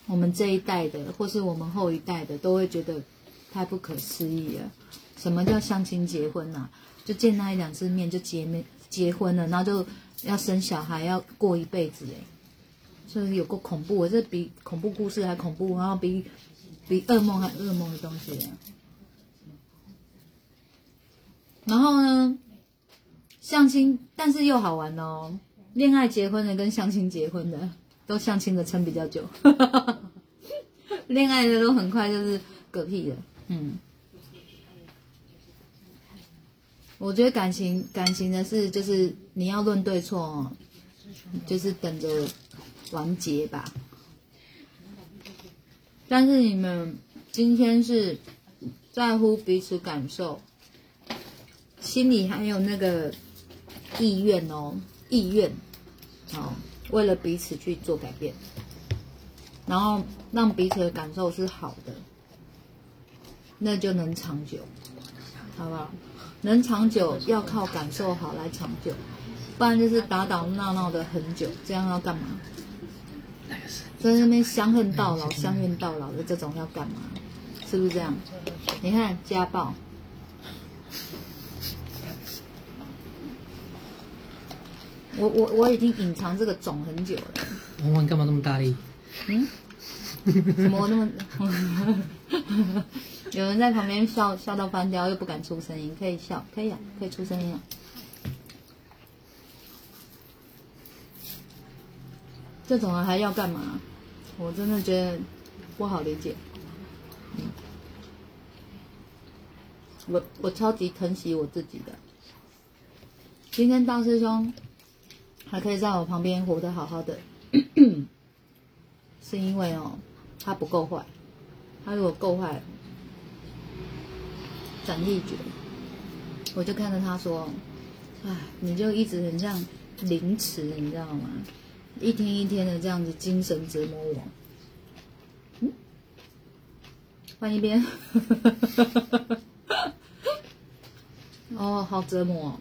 S1: 我们这一代的，或是我们后一代的，都会觉得太不可思议了。什么叫相亲结婚啊？就见那一两次面就结面结婚了，然后就要生小孩，要过一辈子哎，就是有够恐怖，这比恐怖故事还恐怖，然后比比噩梦还噩梦的东西。然后呢，相亲，但是又好玩哦。恋爱结婚的跟相亲结婚的，都相亲的撑比较久，恋爱的都很快就是嗝屁了。嗯，我觉得感情感情的事就是你要论对错，就是等着完结吧。但是你们今天是在乎彼此感受，心里还有那个意愿哦，意愿，好，为了彼此去做改变，然后让彼此的感受是好的，那就能长久，好不好？能长久要靠感受好来长久，不然就是打打闹闹的很久，这样要干嘛？在那边相恨到老、相怨到老的这种要干嘛？是不是这样？你看家暴，我我我已经隐藏这个种很久了。
S2: 玩玩干嘛那么大力？
S1: 嗯？怎么那么？有人在旁边笑笑到翻掉，又不敢出声音，可以笑，可以啊，可以出声音啊。这种人还要干嘛？我真的觉得不好理解。嗯，我我超级疼惜我自己的。今天大师兄还可以在我旁边活得好好的，是因为哦，他不够坏。他如果够坏，斩立决，我就看着他说：“哎，你就一直很像凌迟，你知道吗？一天一天的这样子精神折磨我。”嗯，换一边。哦，好折磨、哦，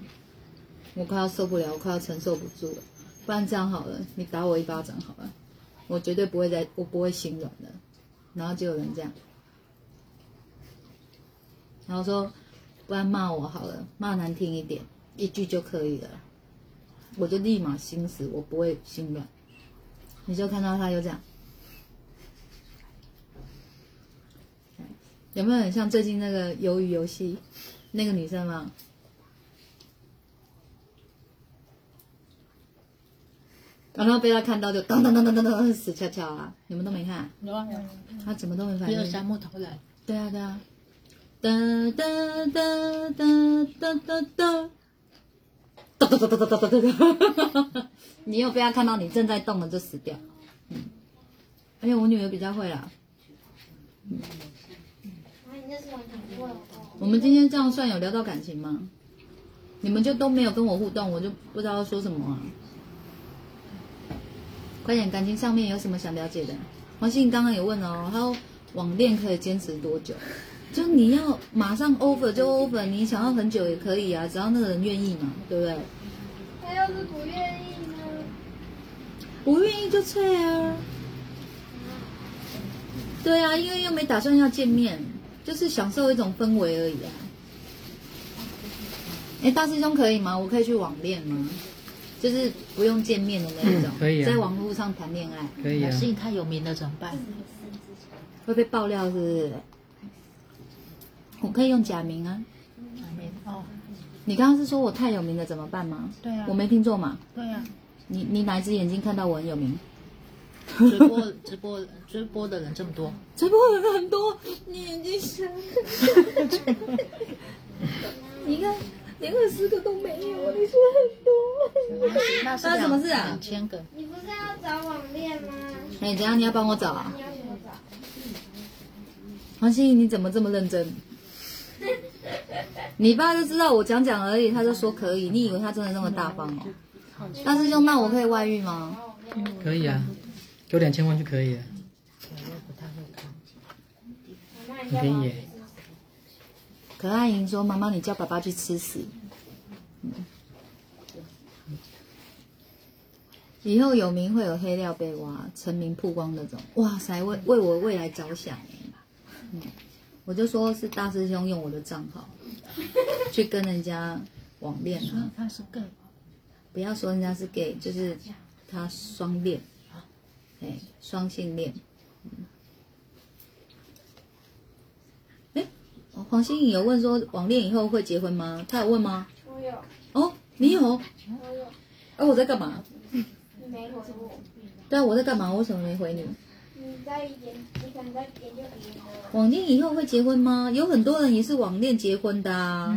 S1: 我快要受不了，我快要承受不住了。不然这样好了，你打我一巴掌好了，我绝对不会再，我不会心软的。然后就有人这样，然后说，不然骂我好了，骂难听一点，一句就可以了。我就立马心死，我不会心软。你就看到他就这样，有没有很像最近那个鱿鱼游戏那个女生吗？然后被他看到就当当当当当当死翘翘啊！你们都没看？他怎么都没反应？
S3: 没有沙漠头来。
S1: 对啊对啊，哒哒哒哒哒哒哒，哒哒哒哒哒哒哒哒。你又被他看到你正在动了就死掉。嗯，而且我女儿比较会啦。我们今天这样算有聊到感情吗？你们就都没有跟我互动，我就不知道要说什么啊。快点，感情上面有什么想了解的？黄信刚刚有问哦，他说网恋可以坚持多久？就你要马上 over 就 over，你想要很久也可以啊，只要那个人愿意嘛，对不对？
S4: 他要是不愿意呢？
S1: 不愿意就退啊。对啊，因为又没打算要见面，就是享受一种氛围而已啊。哎，大师兄可以吗？我可以去网恋吗？就是不用见面的那一种，
S2: 可以啊
S1: 在网络上谈恋爱，
S2: 可以啊
S3: 老师，你太有名了怎么办？
S1: 会被爆料是不是？我可以用假名啊。
S3: 假名哦，
S1: 你刚刚是说我太有名了怎么办吗？
S3: 对啊
S1: 我没听错嘛。
S3: 对啊，
S1: 你你哪一只眼睛看到我很有名？
S3: 直播直播直播的人这么多，
S1: 直播的人很多，你眼睛瞎。你看，连二十个都没有，你说很多。
S3: 那是
S1: 什么事啊
S3: 两千个，
S4: 你不是要找网恋吗？
S1: 哎，怎样？你要帮我找啊？
S4: 你要怎么找？
S1: 黄欣怡，你怎么这么认真？你爸就知道我讲讲而已，他就说可以。你以为他真的那么大方哦？大师兄，那我可以外遇吗？
S2: 可以啊，给我两千万就可以了，
S4: 妈妈，
S2: 很
S4: 你叫我
S2: 便宜耶。
S1: 可爱莹说：“妈妈，你叫爸爸去吃屎。以后有名会有黑料被挖，成名曝光那种。哇塞，为为我未来着想。嗯，我就说是大师兄用我的账号去跟人家网恋啊，
S3: 他是 gay，
S1: 不要说人家是 gay，就是他双恋，哎，双性恋哎、哦黄心颖有问说网恋以后会结婚吗？他有问吗？
S4: 我有，
S1: 哦，你有？
S4: 我有，
S1: 哎、我在干嘛？
S4: 你没回我，
S1: 对啊，我在干嘛？我为什么没回你？
S4: 你在研，你可能在研究别的。
S1: 网恋以后会结婚吗？有很多人也是网恋结婚的啊。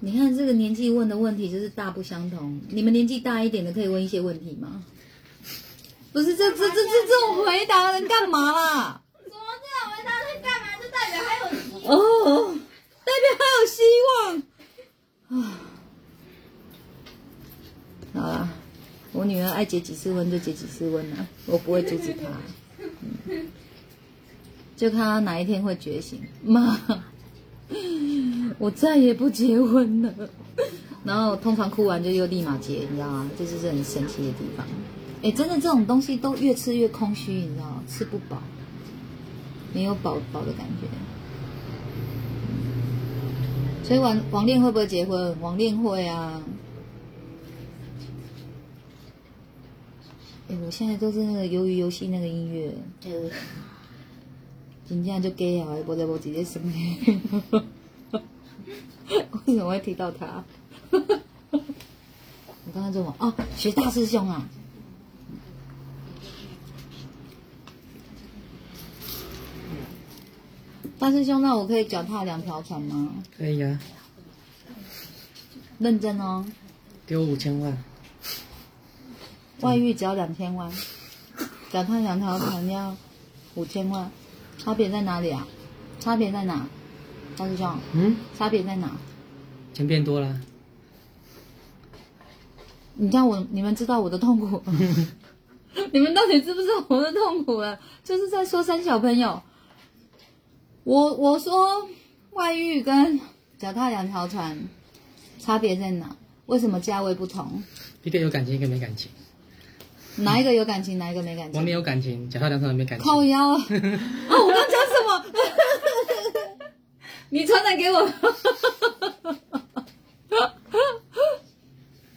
S1: 你看这个年纪问的问题就是大不相同。你们年纪大一点的可以问一些问题吗？不是，这这这这这种回答的人干嘛啦？
S4: 什么这种回答是干嘛？就代表还有希
S1: 哦，代表还有希望啊！好啦，我女儿爱结几次婚就结几次婚啊，我不会阻止她。嗯，就看她哪一天会觉醒。妈，我再也不结婚了。然后通常哭完就又立马结，你知道吗？这就是很神奇的地方。哎，真的这种东西都越吃越空虚，你知道吗？吃不饱，没有饱饱的感觉。所以网网恋会不会结婚？网恋会啊。哎，我现在都是那个鱿鱼游戏那个音乐，
S3: 呃，
S1: 真正就 gay 啊，我在我直接生气。为什么会提到他？我刚刚做什么？哦，学大师兄啊。大师兄，那我可以脚踏两条船吗？
S2: 可以啊，
S1: 认真哦，
S2: 给我五千万，
S1: 外遇只要两千万，脚踏两条船要五千万，差别在哪里啊？差别在哪？大师兄，
S2: 嗯，
S1: 差别在哪？
S2: 钱变多了，
S1: 你知道我，你们知道我的痛苦？你们到底知不知道我的痛苦了？就是在说三小朋友，我我说外遇跟脚踏两条船差别在哪？为什么价位不同？
S2: 一个有感情，一个没感情。
S1: 哪一个有感情，哪一个没感情？
S2: 我没有感情，脚踏两条船没感情。
S1: 靠腰啊！啊，我刚讲什么？你传染给我。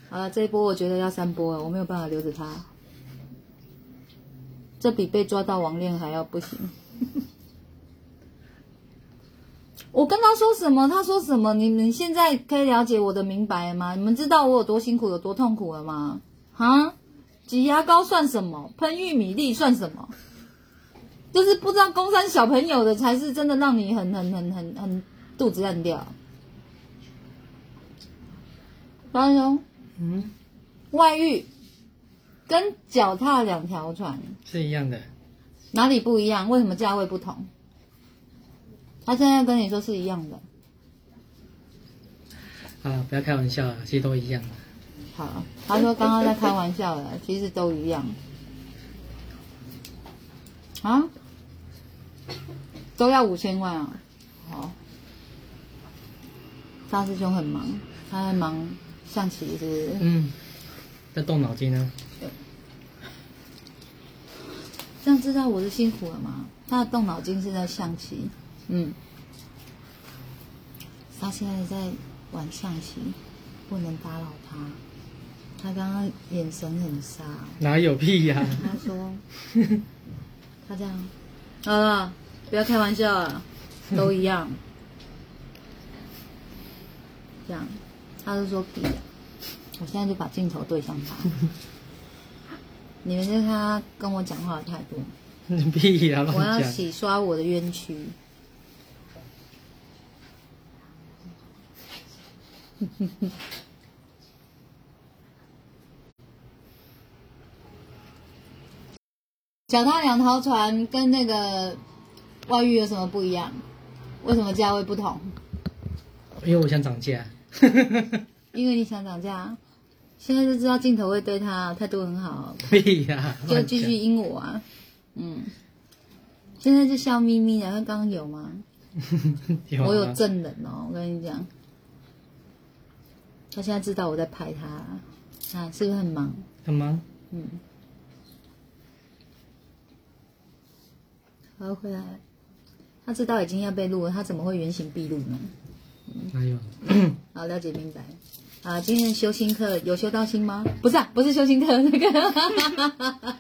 S1: 好了，这一波我觉得要三波了，我没有办法留着他。这比被抓到网恋还要不行。我跟他说什么，他说什么，你们现在可以了解我的明白吗？你们知道我有多辛苦，有多痛苦了吗？啊？挤牙膏算什么？喷玉米粒算什么？就是不知道工山小朋友的才是真的让你很很很很很肚子烂掉。高兄，
S2: 嗯，
S1: 外遇跟脚踏两条船
S2: 是一样的。
S1: 哪里不一样？为什么价位不同？他现在跟你说是一样的。
S2: 啊，不要开玩笑了，其实都一样的。
S1: 好，他说刚刚在开玩笑的，其实都一样。啊？都要五千万啊！好，大师兄很忙，他在忙象棋是不是？
S2: 嗯，在动脑筋呢。
S1: 这样知道我是辛苦了吗？他的动脑筋是在象棋，嗯，他现在在玩象棋，不能打扰他。他刚刚眼神很杀，
S2: 哪有屁呀、
S1: 他说 他这样，好了，不要开玩笑了，都一样。这样，他就说屁呀、我现在就把镜头对向他。你们就看他跟我讲话的态度，你
S2: 屁呀、
S1: 我要。洗刷我的冤屈。脚踏两条船跟那个外遇有什么不一样？为什么价位不同？
S2: 因为我想涨价。
S1: 因为你想涨价，现在就知道镜头会对他态度很好，
S2: 屁呀、
S1: 就继续阴我啊。嗯，现在就笑眯眯的，他刚刚有吗？我有证人哦，我跟你讲，他现在知道我在拍他，啊，是不是很忙？
S2: 很忙。
S1: 嗯，好回来，他知道已经要被录了，他怎么会原形毕露呢？
S2: 哪有？
S1: 好，了解明白。啊，今天的修心课有修到心吗？不是啊，不是修心课，那个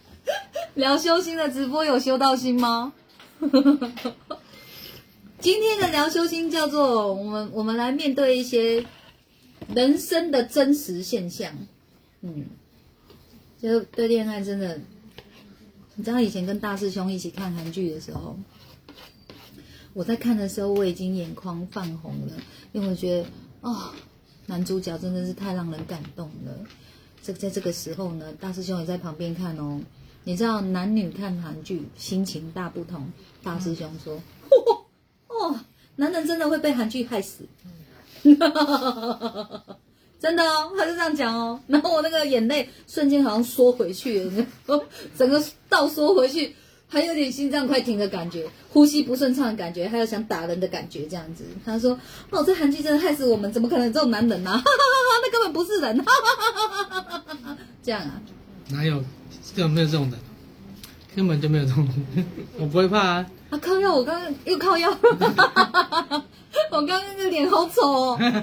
S1: 聊修心的直播有修到心吗？今天的聊修心叫做我们我们来面对一些人生的真实现象。嗯，就对恋爱真的，你知道以前跟大师兄一起看韩剧的时候，我在看的时候我已经眼眶泛红了，因为我觉得哦，男主角真的是太让人感动了。这在这个时候呢，大师兄也在旁边看哦。你知道男女看韩剧心情大不同。大师兄说：“ 哦，男人真的会被韩剧害死。”哈哈哈真的哦，他就这样讲哦，然后我那个眼泪瞬间好像缩回去了，整个倒缩回去，还有点心脏快停的感觉，呼吸不顺畅的感觉，还有想打人的感觉，这样子。他说：“哦，这韩剧真的害死我们，怎么可能这种男人呢、哈哈哈哈，那根本不是人！”哈哈哈哈哈这样啊？
S2: 哪有？有没有这种的，根本就没有这种，我不会怕啊！
S1: 啊靠腰，我刚刚又靠腰。我刚刚那个脸好丑哦。啊，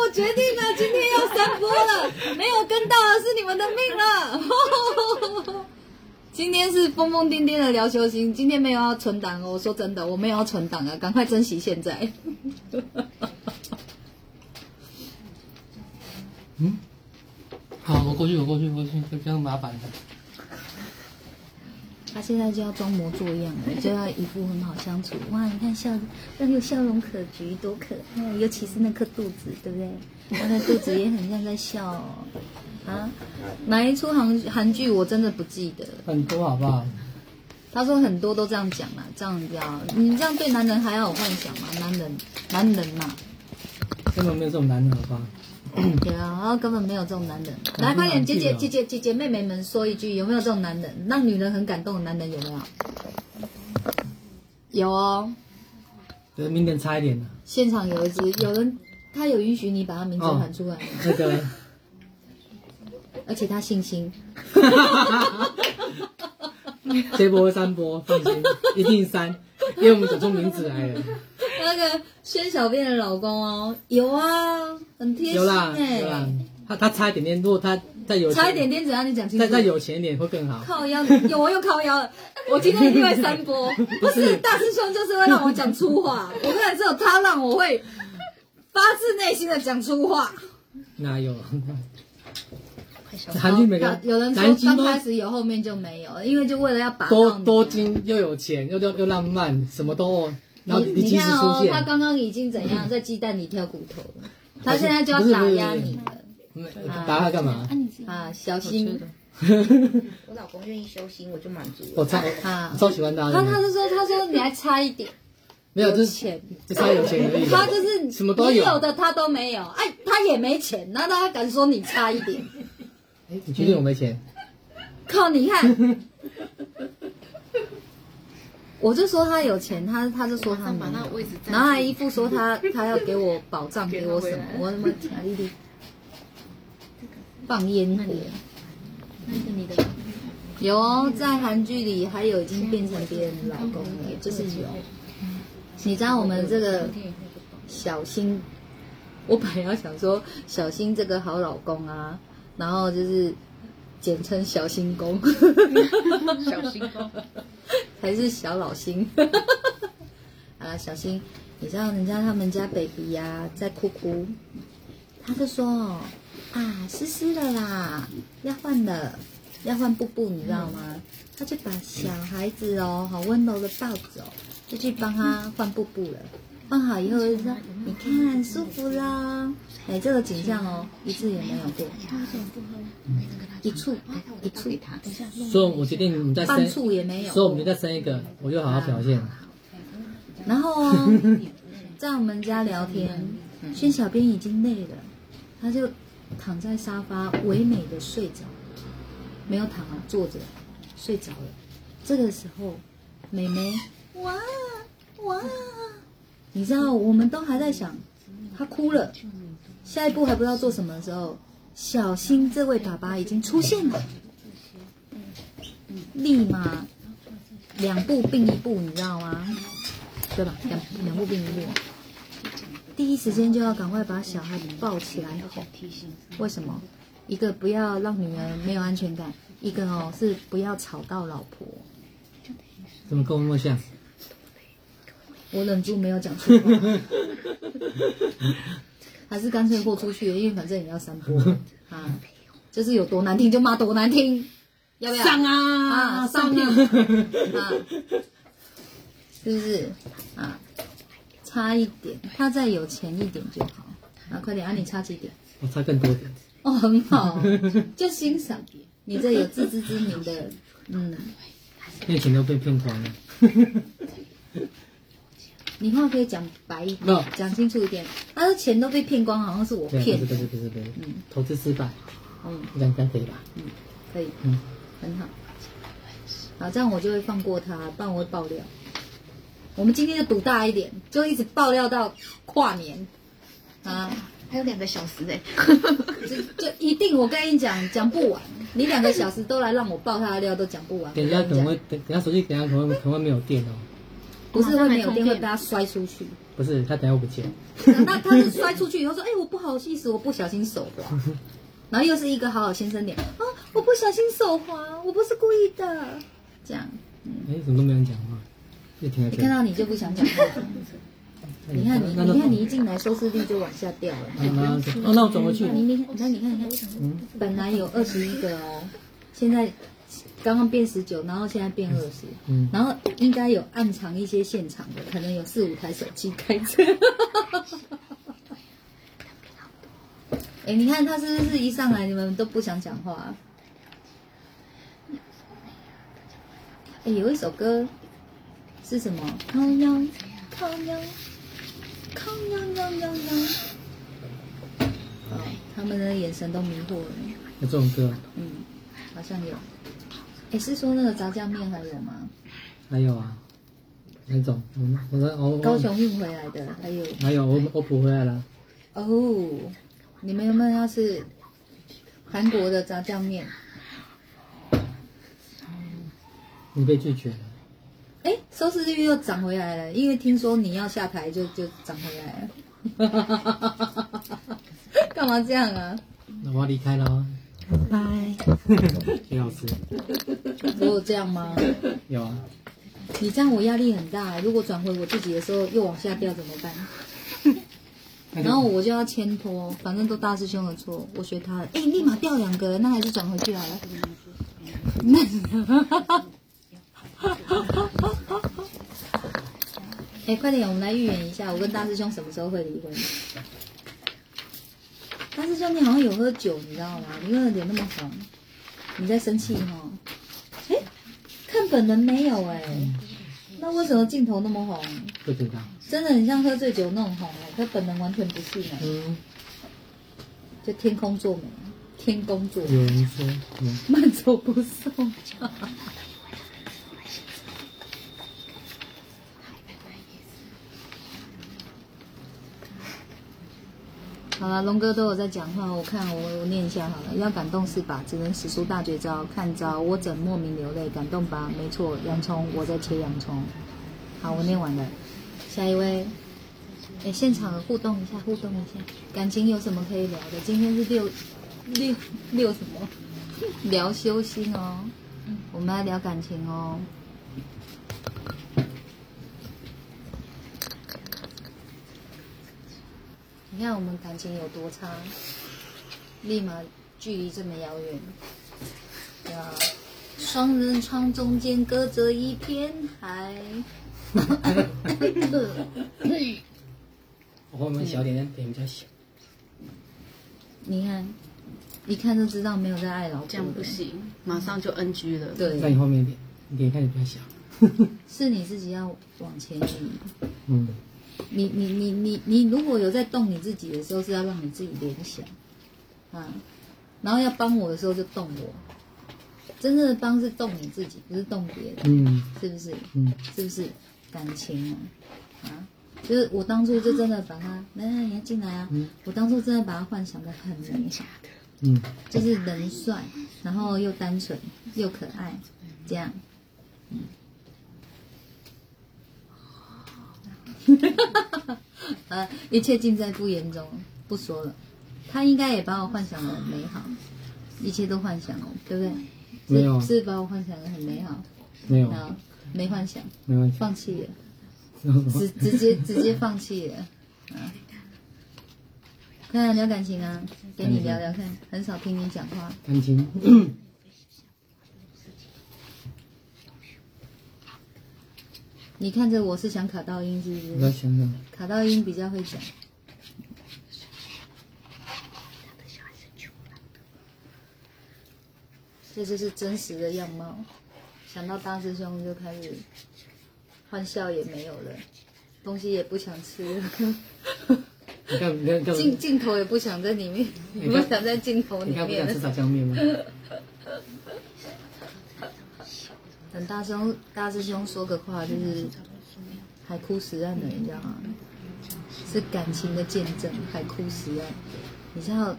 S1: 我决定了，今天要三播了，没有跟到的是你们的命了。今天是疯疯癫癫的聊球星，今天没有要存档哦。我说真的，我没有要存档啊，赶快珍惜现在。
S2: 嗯，好，我过去，我过去，我过去，这比较麻烦的。
S1: 他现在就要装模作样了，就要一副很好相处。哇，你看笑，要有笑容可掬，多可爱！尤其是那颗肚子，对不对？他的肚子也很像在笑哦。啊，哪一出韩韩剧我真的不记得。
S2: 很多好不好？
S1: 他说很多都这样讲啦，这样子啊，你这样对男人还要有幻想吗？男人，男人嘛，
S2: 根本没有这种男人，好不好？
S1: 对啊，然后根本没有这种男人。
S2: 嗯
S1: 来，快点，姐姐、姐姐、姐姐、妹妹们说一句，有没有这种男人？让女人很感动的男人有没有？有哦，
S2: 就是明点差一点的。
S1: 现场有一只，有人他有允许你把他名字喊出来吗，
S2: 那个，
S1: 而且他姓辛，
S2: 这波三波，放心，一定三，因为我们讲出名字来了。
S1: 那个宣小便的老公哦，有啊，很贴心
S2: 有啦，
S1: 哎、
S2: 有啦。他他差一点点，如果他再有钱
S1: 差一点，点只要？你讲清楚。
S2: 再再有钱一点会更好。
S1: 靠腰，有我又靠腰了。我今天一定会三波，不是大师兄就是会让我讲粗话。我跟你只有他让我会发自内心的讲粗话。
S2: 哪有？
S3: 快
S2: 韩剧每个
S1: 有人说刚开始有，后面就没有，因为就为了要把
S2: 多多金又有钱又又又浪漫，什么都，然后
S1: 你
S2: 及时出
S1: 你看哦，他。刚刚已经怎样 在鸡蛋里挑骨头了，他现在就要打压你了
S2: 嗯打他干嘛
S3: 啊，？
S1: 小心
S3: 我老公愿意修心，我就满足了。
S2: 我超
S1: 啊
S2: 我！超喜欢他
S1: 他他
S2: 的，
S1: 是说他说你还差一点，
S2: 没有就是
S1: 钱。
S2: 就差有钱而已。
S1: 他就是
S2: 什么都有
S1: 你有的他都没有，哎，他也没钱，那他敢说你差一点？
S2: 哎你确定我没钱？
S1: 靠，你看，我就说他有钱，他他就说他没有然后还一副说他他要给我保障，给我什么？我他妈卡丽丽放烟火。
S3: 那是你的
S1: 有哦，在韩剧里还有已经变成别人的老公了，就是有。你知道我们这个小新，我本来要想说小新这个好老公啊，然后就是简称小新公，
S3: 小心公，
S1: 还是小老新 啊，小星，你知道人家他们家 baby 呀、在哭哭，他就说啊湿湿的啦，要换了，要换布布，你知道吗？他就把小孩子哦，好温柔的抱走，就去帮他换布布了。放好以后就说：“你看舒服啦。”哎，这个景象哦，一次也没有。过，一处一处，
S2: 所以我决定我们再
S1: 半
S2: 生，
S1: 处也没有
S2: 所以我们就再生一个，我就好好表现。
S1: 然后哦，在我们家聊天，轩小编已经累了，他就躺在沙发唯美的睡着，没有躺啊，坐着睡着了。这个时候，美眉哇哇，你知道我们都还在想，他哭了，下一步还不知道做什么的时候，小新这位爸爸已经出现了，立马两步并一步，你知道吗？对吧？两两步并一步，第一时间就要赶快把小孩抱起来吼。为什么？一个不要让女儿没有安全感，一个哦是不要吵到老婆。
S2: 怎么跟我那么像？
S1: 我忍住没有讲出话，还是干脆豁出去，因为反正也要三播啊，就是有多难听就骂多难听，要不要？
S2: 上
S1: 啊
S2: 啊，
S1: 上
S2: 上
S1: 啊
S2: 啊！
S1: 是不是啊？差一点，他再有钱一点就好。啊，快点啊！你差几点？
S2: 我差更多点。
S1: 哦，很好，就欣赏你这有自知之明的，嗯，
S2: 那钱都被骗光了。
S1: 你话可以讲白一点，讲清楚一点。他说钱都被骗光，好像是我，骗的
S2: 不是，不是不是不是，
S1: 嗯
S2: 投资失败，
S1: 嗯，
S2: 这样这样可以吧？
S1: 嗯可以，
S2: 嗯，
S1: 很好。好，这样我就会放过他，不然我会爆料。我们今天就赌大一点，就一直爆料到跨年啊！
S3: 还有两个小时哎，
S1: 就就一定，我跟你讲，讲不完。你两个小时都来让我爆他的料，都讲不完。
S2: 等一下可能会等等一下手机等一下可能会可能会没有电哦。
S1: 不是会没有电，会被他摔出去。
S2: 不是，他等下会不见。
S1: 那他是摔出去以后说：“哎、我不好意思，我不小心手滑。”然后又是一个好好先生脸啊，我不小心手滑，我不是故意的。这样，
S2: 哎，怎么都没人讲话？就停在这里。
S1: 一看到你就不想讲话。你看你，你看你一进来收视率就往下掉了。
S2: 哦，那我转回去。
S1: 你你看，你看你看，
S2: 嗯，
S1: 本来有二十一个哦，现在刚刚变十九，然后现在变二十，
S2: 嗯
S1: 然后应该有暗藏一些现场的，可能有四五台手机开着。哎、你看他是不是一上来你们都不想讲话？哎、有一首歌是什么？靠腰，靠腰，靠腰腰腰腰。哦，他们的眼神都迷惑了。
S2: 有这种歌，
S1: 嗯，好像有。哎，是说那个炸酱面还有吗？
S2: 还有啊，那种，我我的我
S1: 高雄运回来的还有。
S2: 还有我我补回来了。
S1: 哦，你们有没有要吃韩国的炸酱面？
S2: 你被拒绝了。
S1: 哎，收视率又涨回来了，因为听说你要下台就就涨回来了。干嘛这样啊？
S2: 那我要离开了哦。
S1: 拜。
S2: 挺好吃。
S1: 只有这样吗？
S2: 有啊，
S1: 你这样我压力很大，如果转回我自己的时候又往下掉怎么办？然后我就要牵拖，反正都大师兄的错，我学他的，哎，立马掉两个，那还是转回去好了。哎，快点，我们来预言一下，我跟大师兄什么时候会离婚？大师兄，你好像有喝酒，你知道吗？你为什么脸那么红？你在生气哈？哎，看本人没有哎，那为什么镜头那么红？
S2: 不知道。
S1: 真的很像喝醉酒那种红哎，可本人完全不是呢，
S2: 嗯，
S1: 就天空作美，天公作
S2: 有
S1: 美，
S2: 人说，嗯，
S1: 慢走不送。好了，龙哥都有在讲话，我看我我念一下好了。要感动是吧？只能使出大绝招，看招我怎莫名流泪？感动吧？没错，洋葱，我在切洋葱。好，我念完了。下一位，哎，现场互动一下，互动一下，感情有什么可以聊的？今天是六六六什么？聊修心哦，我们来聊感情哦。你看我们感情有多差，立马距离这么遥远，对啊，双人床中间隔着一片海。
S2: 我后面小点，点点比较小。
S1: 你看，一看就知道没有在爱老
S3: 这样不行，马上就 NG 了。
S1: 对在，
S2: 你后面一点，你点看起比较小。
S1: 是你自己要往前移。
S2: 嗯，
S1: 你你你你你如果有在动你自己的时候，是要让你自己联想，啊，然后要帮我的时候就动我。真正的帮是动你自己，不是动别人，
S2: 嗯
S1: 是不是？
S2: 嗯，
S1: 是不是感情啊？啊，就是我当初就真的把他，来来，你要进来啊！
S2: 嗯
S1: 我当初真的把他幻想的很美好，
S2: 嗯，
S1: 就是人帅，然后又单纯又可爱，这样。嗯，呃，一切尽在不言中，不说了。他应该也把我幻想的很美好，一切都幻想了，对不对？是
S2: 没有啊
S1: 是把我幻想的很美好，
S2: 没有，
S1: 好，没幻想，
S2: 没关系。
S1: 放弃了。直？直接直接放弃了。啊，看聊感情啊，给你聊聊看，很少听你讲话。
S2: 感情，
S1: 你看着我是想卡到音是不是？
S2: 在想想，
S1: 卡到音比较会讲。这就是真实的样貌。想到大师兄就开始欢笑也没有了，东西也不想吃了，镜镜头也不想在里面，不想在镜头里面
S2: 你想吃。炸酱面吗？
S1: 等大师兄大师兄说个话，就是海枯石烂的，你知道吗？是感情的见证，海枯石烂。你知道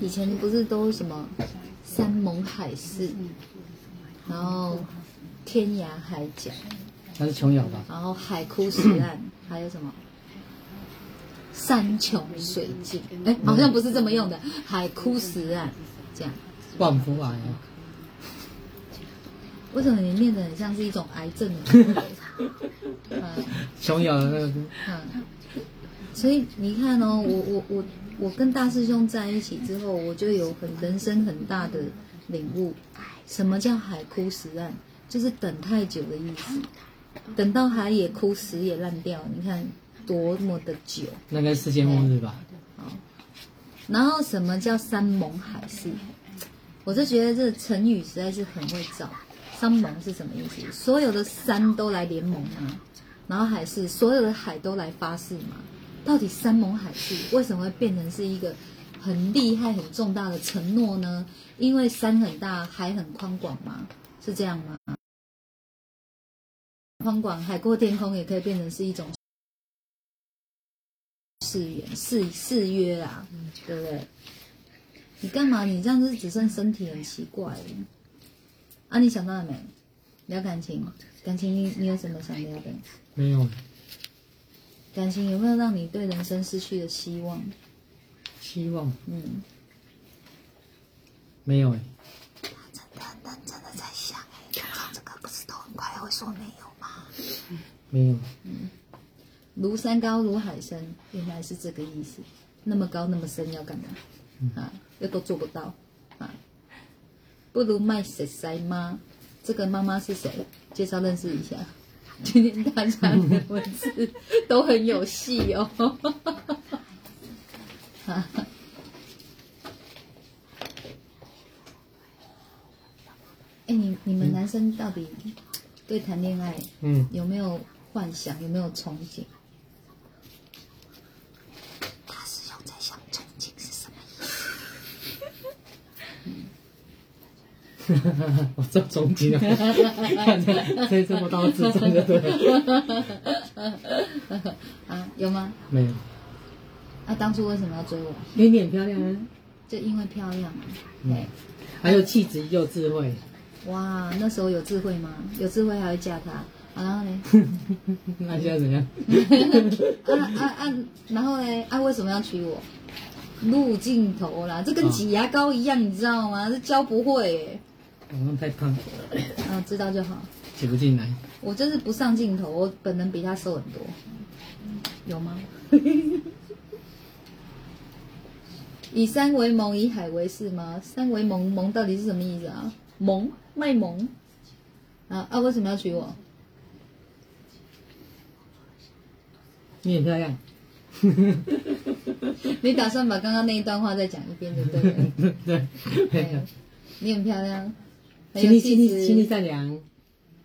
S1: 以前不是都什么山盟海誓，然后天涯海角，
S2: 那是琼瑶吧？
S1: 然后海枯石烂，还有什么山穷水尽？哎，好像不是这么用的，海枯石烂这样。
S2: 万福癌啊，
S1: 为什么你念的很像是一种癌症的
S2: 琼瑶的那个，
S1: 嗯，所以你看哦，我我我我跟大师兄在一起之后，我就有很人生很大的领悟。什么叫海枯石烂？就是等太久的意思，等到海也枯，石也烂掉。你看多么的久。
S2: 那个世界末日吧？
S1: 然后什么叫山盟海誓？我就觉得这成语实在是很会造。山盟是什么意思？所有的山都来联盟啊，然后海誓，所有的海都来发誓嘛。到底山盟海誓为什么会变成是一个很厉害、很重大的承诺呢？因为山很大，海很宽广嘛，是这样吗？宽广，海阔天空也可以变成是一种誓言、誓誓约啊，对不对？你干嘛？你这样子只剩身体很奇怪啊！你想到了没？聊感情，感情你你有什么想聊的？
S2: 没有，
S1: 感情有没有让你对人生失去了希望？
S2: 希望
S1: 嗯，
S2: 没有哎，
S1: 真的很认真的在想哎，这个不是都很快会说没有吗？
S2: 没有，嗯
S1: 庐山高，如海深，原来是这个意思。那么高，那么深，要干嘛？啊，又都做不到啊，不如卖谁塞妈。这个妈妈是谁？介绍认识一下。今天大家的文字都很有戏哦。啊 哎，你你们男生到底对谈恋爱
S2: 嗯，
S1: 有没有幻想？有没有憧憬？大师兄在想憧憬是什么意思？
S2: 我这中间了，看这么多字，真的对了，
S1: 啊，有吗？
S2: 没有，
S1: 啊，当初为什么要追我？
S2: 因为你很漂亮啊，
S1: 就因为漂亮啊。
S2: 嗯
S1: 对，
S2: 还有气质又智慧。
S1: 哇，那时候有智慧吗？有智慧还会嫁他。啊、然后呢？
S2: 那现在怎样？
S1: 啊啊啊！然后呢？啊，为什么要娶我？录镜头啦，这跟挤牙膏一样，你知道吗？这教不会耶。
S2: 我们太胖，
S1: 啊，知道就好。
S2: 挤不进来。
S1: 我就是不上镜头，我本人比他瘦很多，有吗？以山为盟，以海为誓吗？山为盟，盟到底是什么意思啊？盟卖萌啊啊！为什么要娶我？
S2: 你很漂亮。
S1: 你打算把刚刚那一段话再讲一遍，对不对？
S2: 对，
S1: 对你很漂亮，很
S2: 心地心
S1: 有气
S2: 地心地，善良。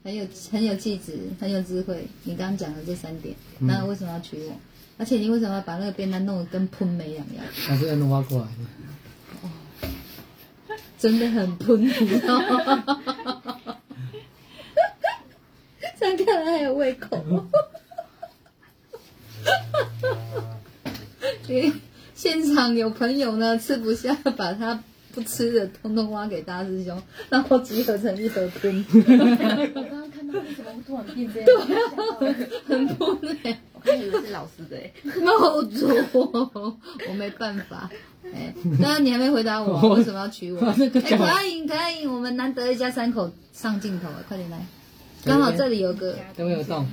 S1: 很有很有气质，很有智慧。你刚刚讲的这三点，
S2: 嗯
S1: 那为什么要娶我？而且你为什么要把那个便当弄得跟喷梅两样？
S2: 还是要弄挖过来的。
S1: 真的很喷，你知道吗？这样看来还有胃口。因为现场有朋友呢吃不下，把他不吃的通通挖给大师兄，然后集合成一盒喷，
S3: 我刚刚看到为什么会突然变这样？
S1: 很喷哎、
S3: 我还以为是老师的哎。
S1: 冒错，我没办法。哎，当然你还没回答我，为什么要娶我？哎，可爱颖，可爱颖，我们难得一家三口上镜头了，快点来。刚好这里有个
S2: 有没有洞？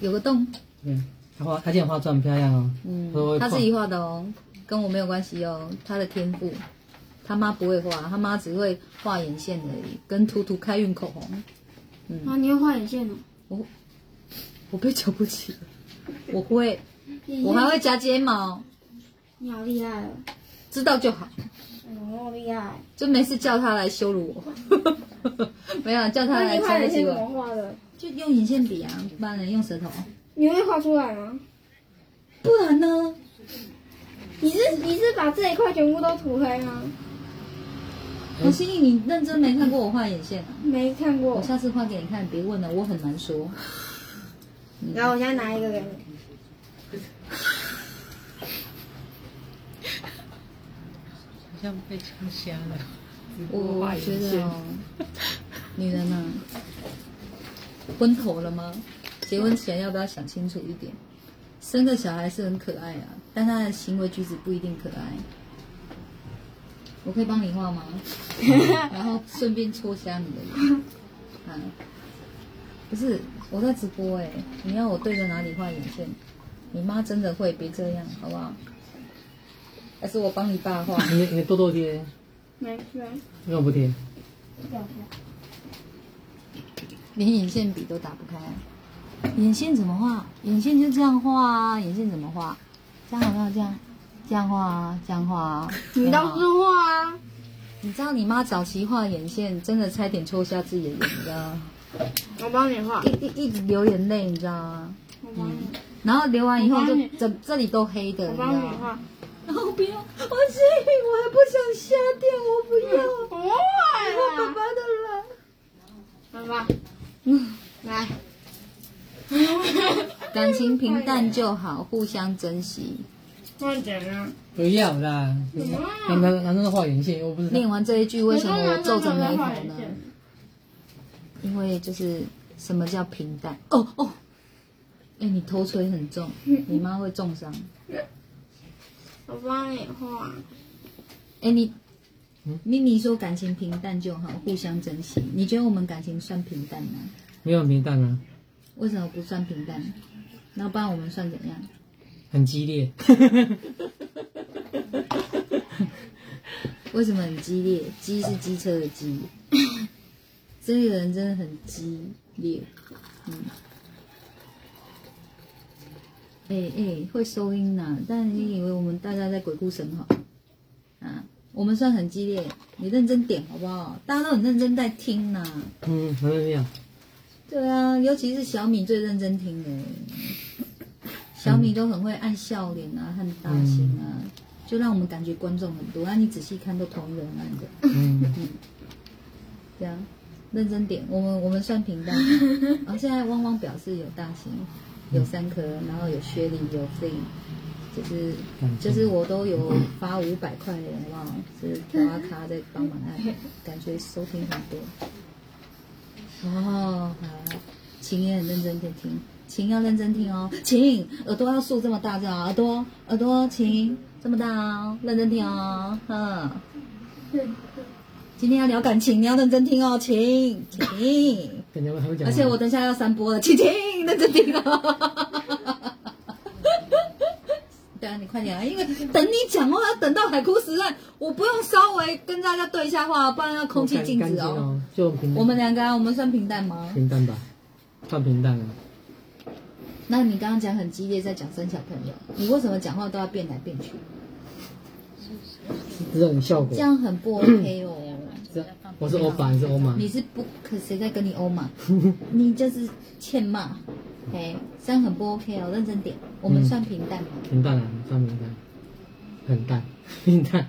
S1: 有个洞，
S2: 对，他画，他今天化妆很漂亮哦。
S1: 嗯他自己画的哦，跟我没有关系哦，他的天赋。他妈不会画，他妈只会画眼线而已，跟涂涂开运口红。
S4: 嗯啊，你会画眼线哦？
S1: 我我被瞧不起了，我会，我还会夹睫毛，
S4: 你好厉害哦！
S1: 知道就好。
S4: 嗯，我好厉害。
S1: 就没事叫他来羞辱我，没有叫他来瞧不起我，
S4: 画的？
S1: 就用眼线笔啊，不然能用舌头。
S4: 你会画出来吗？
S1: 不然呢？
S4: 你是你是把这一块全部都涂黑吗？
S1: 我心里你认真没看过我画眼线啊？
S4: 没看过
S1: 我。下次画给你看，别问了，我很难说。
S4: 然后我现在拿一个给你。
S2: 好像被枪瞎了。
S1: 我觉得哦，女人啊，昏头了吗？结婚前要不要想清楚一点？生个小孩是很可爱啊，但他的行为举止不一定可爱。我可以帮你画吗？然后顺便戳瞎你的眼。啊，不是我在直播哎、你要我对着哪里画眼线？你妈真的会，别这样好不好？还是我帮你爸画？
S2: 你你痘痘贴，
S4: 没事。
S2: 为什么不贴？
S1: 连眼线笔都打不开。眼线怎么画？眼线就这样画啊！眼线怎么画？这样好不好？这样，这样画啊，这样画啊。
S4: 你倒是画啊！
S1: 你知道你妈早期画眼线，真的差点戳瞎自己的眼，你知道吗？
S4: 我帮你画。
S1: 一一一直流眼泪，你知道吗？
S4: 我帮你。
S1: 然后流完以后就整这里都黑的，
S4: 我
S1: 你知道吗？
S4: 帮你画。
S1: 然后不要，我心我还不想瞎掉，我不要，
S4: 不
S1: 我
S4: 会
S1: 爸爸的了。
S4: 爸爸。
S1: 嗯，
S4: 来。
S1: 感情平淡就好，互相珍惜。
S4: 快点啊！
S2: 不要啦。男男男生画眼线，又不是。
S1: 念完这一句，为什么我皱着眉头呢？因为就是什么叫平淡？哦哦，哎、你头锤很重，你妈会重伤。
S4: 我帮你画。
S1: 哎、你
S2: 嗯
S1: 咪咪说感情平淡就好，互相珍惜。你觉得我们感情算平淡吗？
S2: 没有平淡啊，
S1: 为什么不算平淡？那不然我们算怎样？
S2: 很激烈。
S1: 为什么很激烈？机是机车的机，这个人真的很激烈。嗯，哎、哎、会收音呐、但你以为我们大家在鬼哭神嚎啊？我们算很激烈，你认真点好不好？大家都很认真在听呐、
S2: 嗯，很认真。
S1: 对啊，尤其是小米最认真听的，小米都很会按笑脸啊和大型啊，就让我们感觉观众很多。啊，你仔细看都同一个人按的。
S2: 嗯，
S1: 这样认真点，我们我们算平淡。然 后现在汪汪表示有大型，有三颗，然后有薛丽，有 f l 就是就是我都有发五百块了，好不好？是调阿卡在帮忙按，感觉收听很多。哦，好，琴也很认真的听，琴要认真听哦，琴耳朵要竖这么大，这样耳朵耳朵琴这么大哦，认真听哦，嗯。今天要聊感情，你要认真听哦，请请。
S2: 感觉还会讲话，
S1: 而且我等一下要三播了，请请认真听哦。对啊，你快点啊，因为等你讲话要等到海枯石烂，我不用稍微跟大家对一下话，不然要空气静止哦。
S2: 就平
S1: 我们两个啊，我们算平淡吗？
S2: 平淡吧，算平淡了。
S1: 那你刚刚讲很激烈，在讲生小朋友，你为什么讲话都要变来变去？
S2: 这种效果
S1: 这。样很不 OK 哦。
S2: 我是欧巴，你是欧玛。
S1: 你是不可谁在跟你欧嘛？你就是欠骂，哎，这样很不 OK 哦，认真点。我们
S2: 嗯
S1: 算平淡吗？
S2: 平淡啊，算平淡，很淡，平淡。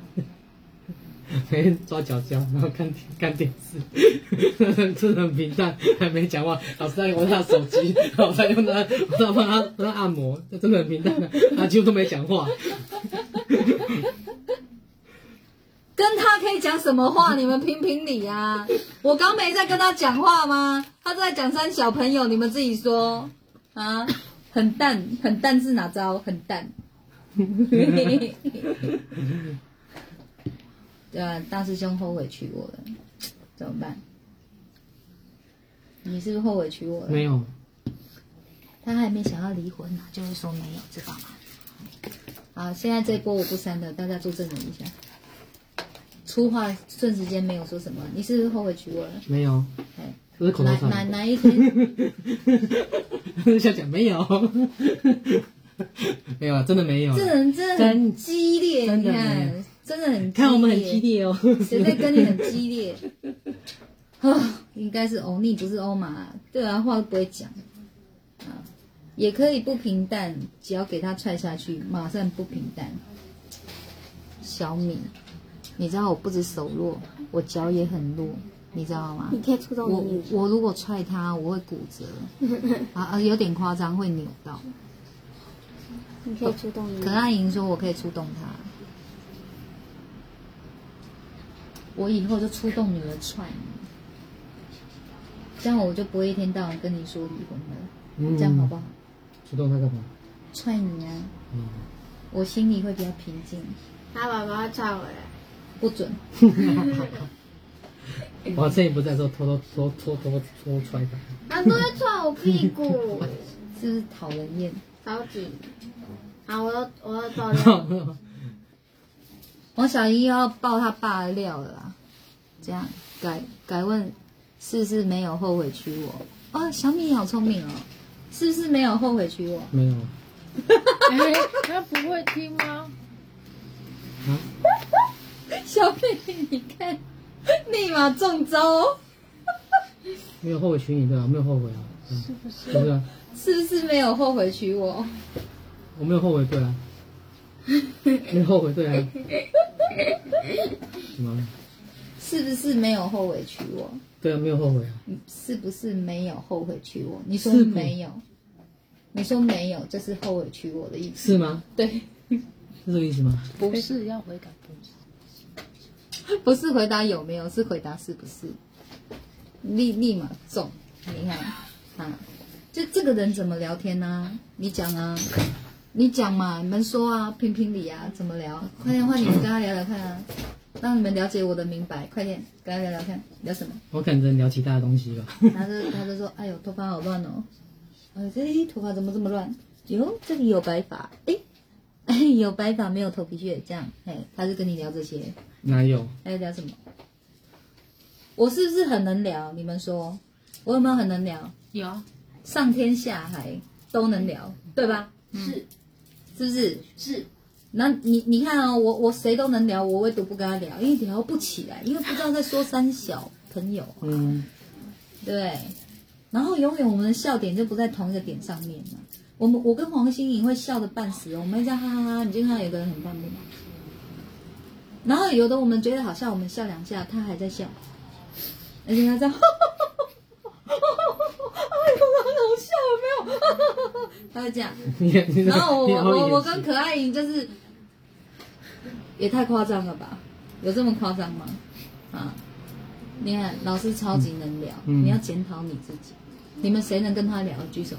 S2: 每天抓脚脚，然后看看电视，真的很平淡，还没讲话。老师在玩他手机，然后在用他，我在帮他帮他按摩，这真的很平淡的，他几乎都没讲话。
S1: 跟他可以讲什么话？你们评评理啊！我刚没在跟他讲话吗？他在讲三小朋友，你们自己说啊，很淡，很淡是哪招？很淡。对啊，大师兄后悔娶我了，怎么办？你是不是后悔娶我了？
S2: 没有，
S1: 他还没想要离婚呢，就会说没有，知道吗？好，现在这一波我不删了，大家做证人一下。粗话瞬时间没有说什么，你是不是后悔娶我了？
S2: 没有，
S1: 哎，
S2: 这是口头
S1: 哪哪
S2: 禅。
S1: 哪一天？
S2: 想讲没有，没有啊，真的没有。
S1: 这人真的很激烈，
S2: 真的
S1: 你看
S2: 没，
S1: 真的很
S2: 看我们很激，烈哦。
S1: 谁在跟你很激烈？啊，应该是欧尼，不是欧玛。对啊，话都不会讲啊，也可以不平淡，只要给他踹下去，马上不平淡。小米，你知道我不止手弱，我脚也很弱，你知道吗？
S4: 你可以触动
S1: 我我如果踹他，我会骨折，啊啊，有点夸张，会扭到。
S4: 你可以触动你
S1: 可阿莹说我可以触动他，我以后就出动女儿踹你，这样我就不会一天到晚跟你说离婚了，
S2: 嗯
S1: 这样好不好？
S2: 触动他干嘛？
S1: 踹你啊，
S2: 嗯，
S1: 我心里会比较平静，
S4: 他爸爸要踹我了，
S1: 不准。
S2: 我趁你不在的时候偷偷偷偷偷偷踹他。
S4: 他都在踹我屁股，
S1: 是不是讨人厌？
S4: 超级。好，我要我要爆料，
S1: 王小一要爆他爸的料了啦，这样改改问，是不是没有后悔娶我？哦，小米好聪明哦，是不是没有后悔娶我？
S2: 没有
S3: 哎，他不会听吗？
S2: 啊？
S1: 小米，你看，立马中招，
S2: 没有后悔娶你对吧？没有后悔啊，嗯
S3: 是不是？
S2: 对不对啊？
S1: 是不是没有后悔娶我？
S2: 我没有后悔对啊，没有后悔对啊。什么？
S1: 是不是没有后悔娶我？
S2: 对啊，没有后悔啊。
S1: 嗯是不是没有后悔娶我？你说没有，你说没有，这是后悔娶我的意思。
S2: 是吗？
S1: 对，
S2: 是这个意思吗？
S3: 不是要悔改不是？
S1: 不是回答有没有，是回答是不是。立立马中，你看啊，就这个人怎么聊天呢、你讲啊，你讲嘛，你们说啊，评评理啊，怎么聊？快点换你们跟他聊聊看啊，让你们了解我的明白，快点跟他聊聊看，聊什么？
S2: 我可能聊其他的东西吧。
S1: 他就他就说：“哎呦，头发好乱哦，哎，这头发怎么这么乱？哟，这里有白发，哎，哎，有白发没有头皮屑，这样，哎，他就跟你聊这些，
S2: 哪有？
S1: 还有聊什么？我是不是很能聊？你们说，我有没有很能聊？
S3: 有
S1: 上天下海都能聊，对吧？
S3: 是
S1: 是不是？
S3: 是，
S1: 那你你看哦，我我谁都能聊，我唯独不跟他聊，因为聊不起来，因为不知道在说三小朋友啊。
S2: 嗯，
S1: 对，然后永远我们的笑点就不在同一个点上面嘛。我们我跟黄心颖会笑的半死哦，我们会这样哈哈哈。你就看到有个人很愤怒，然后有的我们觉得好笑，我们笑两下，他还在笑，而且他这样，哎呦，很好笑，有没有？他会这样。然后我我我跟可爱莹就是，也太夸张了吧？有这么夸张吗？啊！你看老师超级能聊，
S2: 嗯
S1: 你要检讨你自己。你们谁能跟他聊？举手。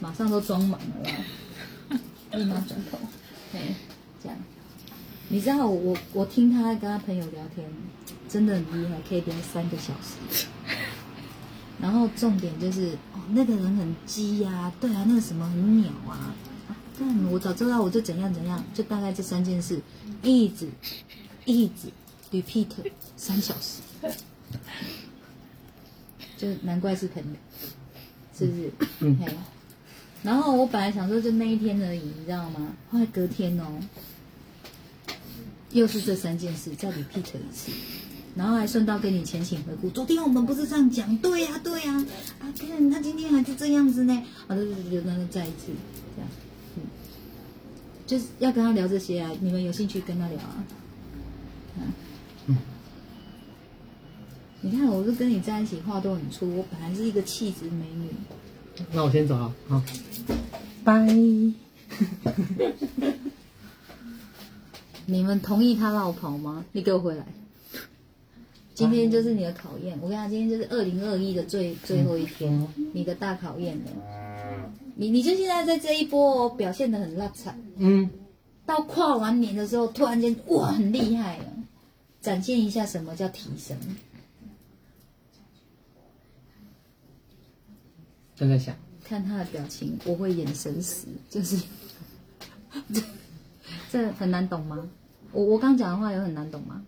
S1: 马上都装满了啦，立马转头。哎，这样。你知道我我我听他跟他朋友聊天，真的很厉害，可以聊三个小时。然后重点就是哦，那个人很鸡呀、对啊，那个什么很鸟啊，啊，但我早知道我就怎样怎样，就大概这三件事，一直一直 repeat 三小时，就难怪是朋友，是不是？
S2: 嗯
S1: 然后我本来想说就那一天而已，你知道吗？后来隔天哦，又是这三件事再 repeat 一次，然后还顺道跟你前情回顾。昨天我们不是这样讲？对呀、对呀、啊，看他今天还是这样子呢。啊，对对对，那就再一次这样，嗯，就是要跟他聊这些啊。你们有兴趣跟他聊啊？嗯，
S2: 嗯
S1: 你看，我是跟你在一起话都很粗，我本来是一个气质美女。
S2: 那我先走了，好，拜。
S1: 你们同意他绕跑吗？你给我回来！今天就是你的考验，我跟你讲，今天就是二零二一的最最后一天，你的大考验了。你你就现在在这一波、哦、表现的很烂惨，
S2: 嗯，
S1: 到跨完年的时候，突然间哇很厉害了，展现一下什么叫提升。
S2: 正在想，
S1: 看他的表情，我会眼神死，就是这这很难懂吗？我我刚讲的话有很难懂吗？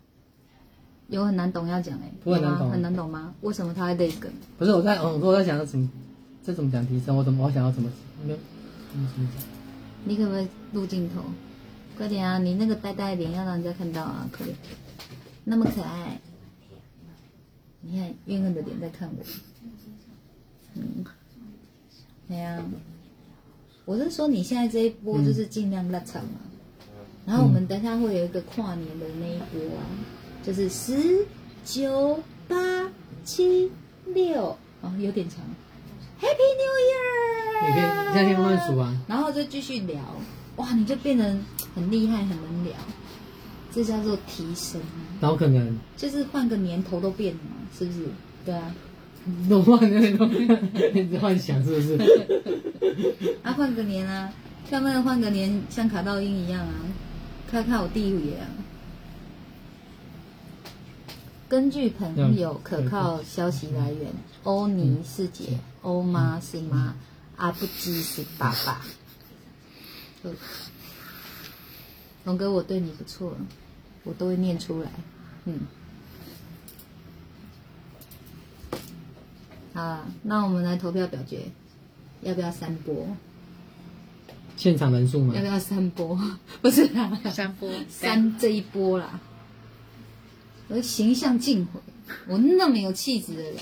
S1: 有很难懂要讲哎、
S2: 不会难懂
S1: 很难懂吗？为什么他会泪梗？
S2: 不是我在，嗯，我在想要怎么，这怎么讲提升？我怎么我想要怎么，没有，嗯怎么讲？
S1: 你可不可以录镜头？快点啊！你那个呆呆的脸要让人家看到啊！快点，那么可爱。你看怨恨的脸在看我。嗯，对呀、我是说你现在这一波就是尽量拉长嘛。然后我们等下会有一个跨年的那一波啊，就是十九八七六哦，有点长。Happy New Year！
S2: 你可以你现在可以慢慢数啊。
S1: 然后就继续聊，哇，你就变得很厉害，很能聊，这叫做提升，
S2: 然后可能
S1: 就是换个年头都变了，是不是？对啊，
S2: 都换那种，一直幻想是不是？
S1: 啊，换个年啊，看不能换个年，像卡道音一样啊，看看我地位啊。根据朋友可靠消息来源，欧尼是姐，欧妈是妈，阿布基是爸爸。呃龙哥，我对你不错，我都会念出来。嗯，好，那我们来投票表决，要不要三波？
S2: 现场人数嘛
S1: 要不，要三波？不是啦，
S3: 三波
S1: 三这一波啦。我的形象尽毁，我那么有气质的人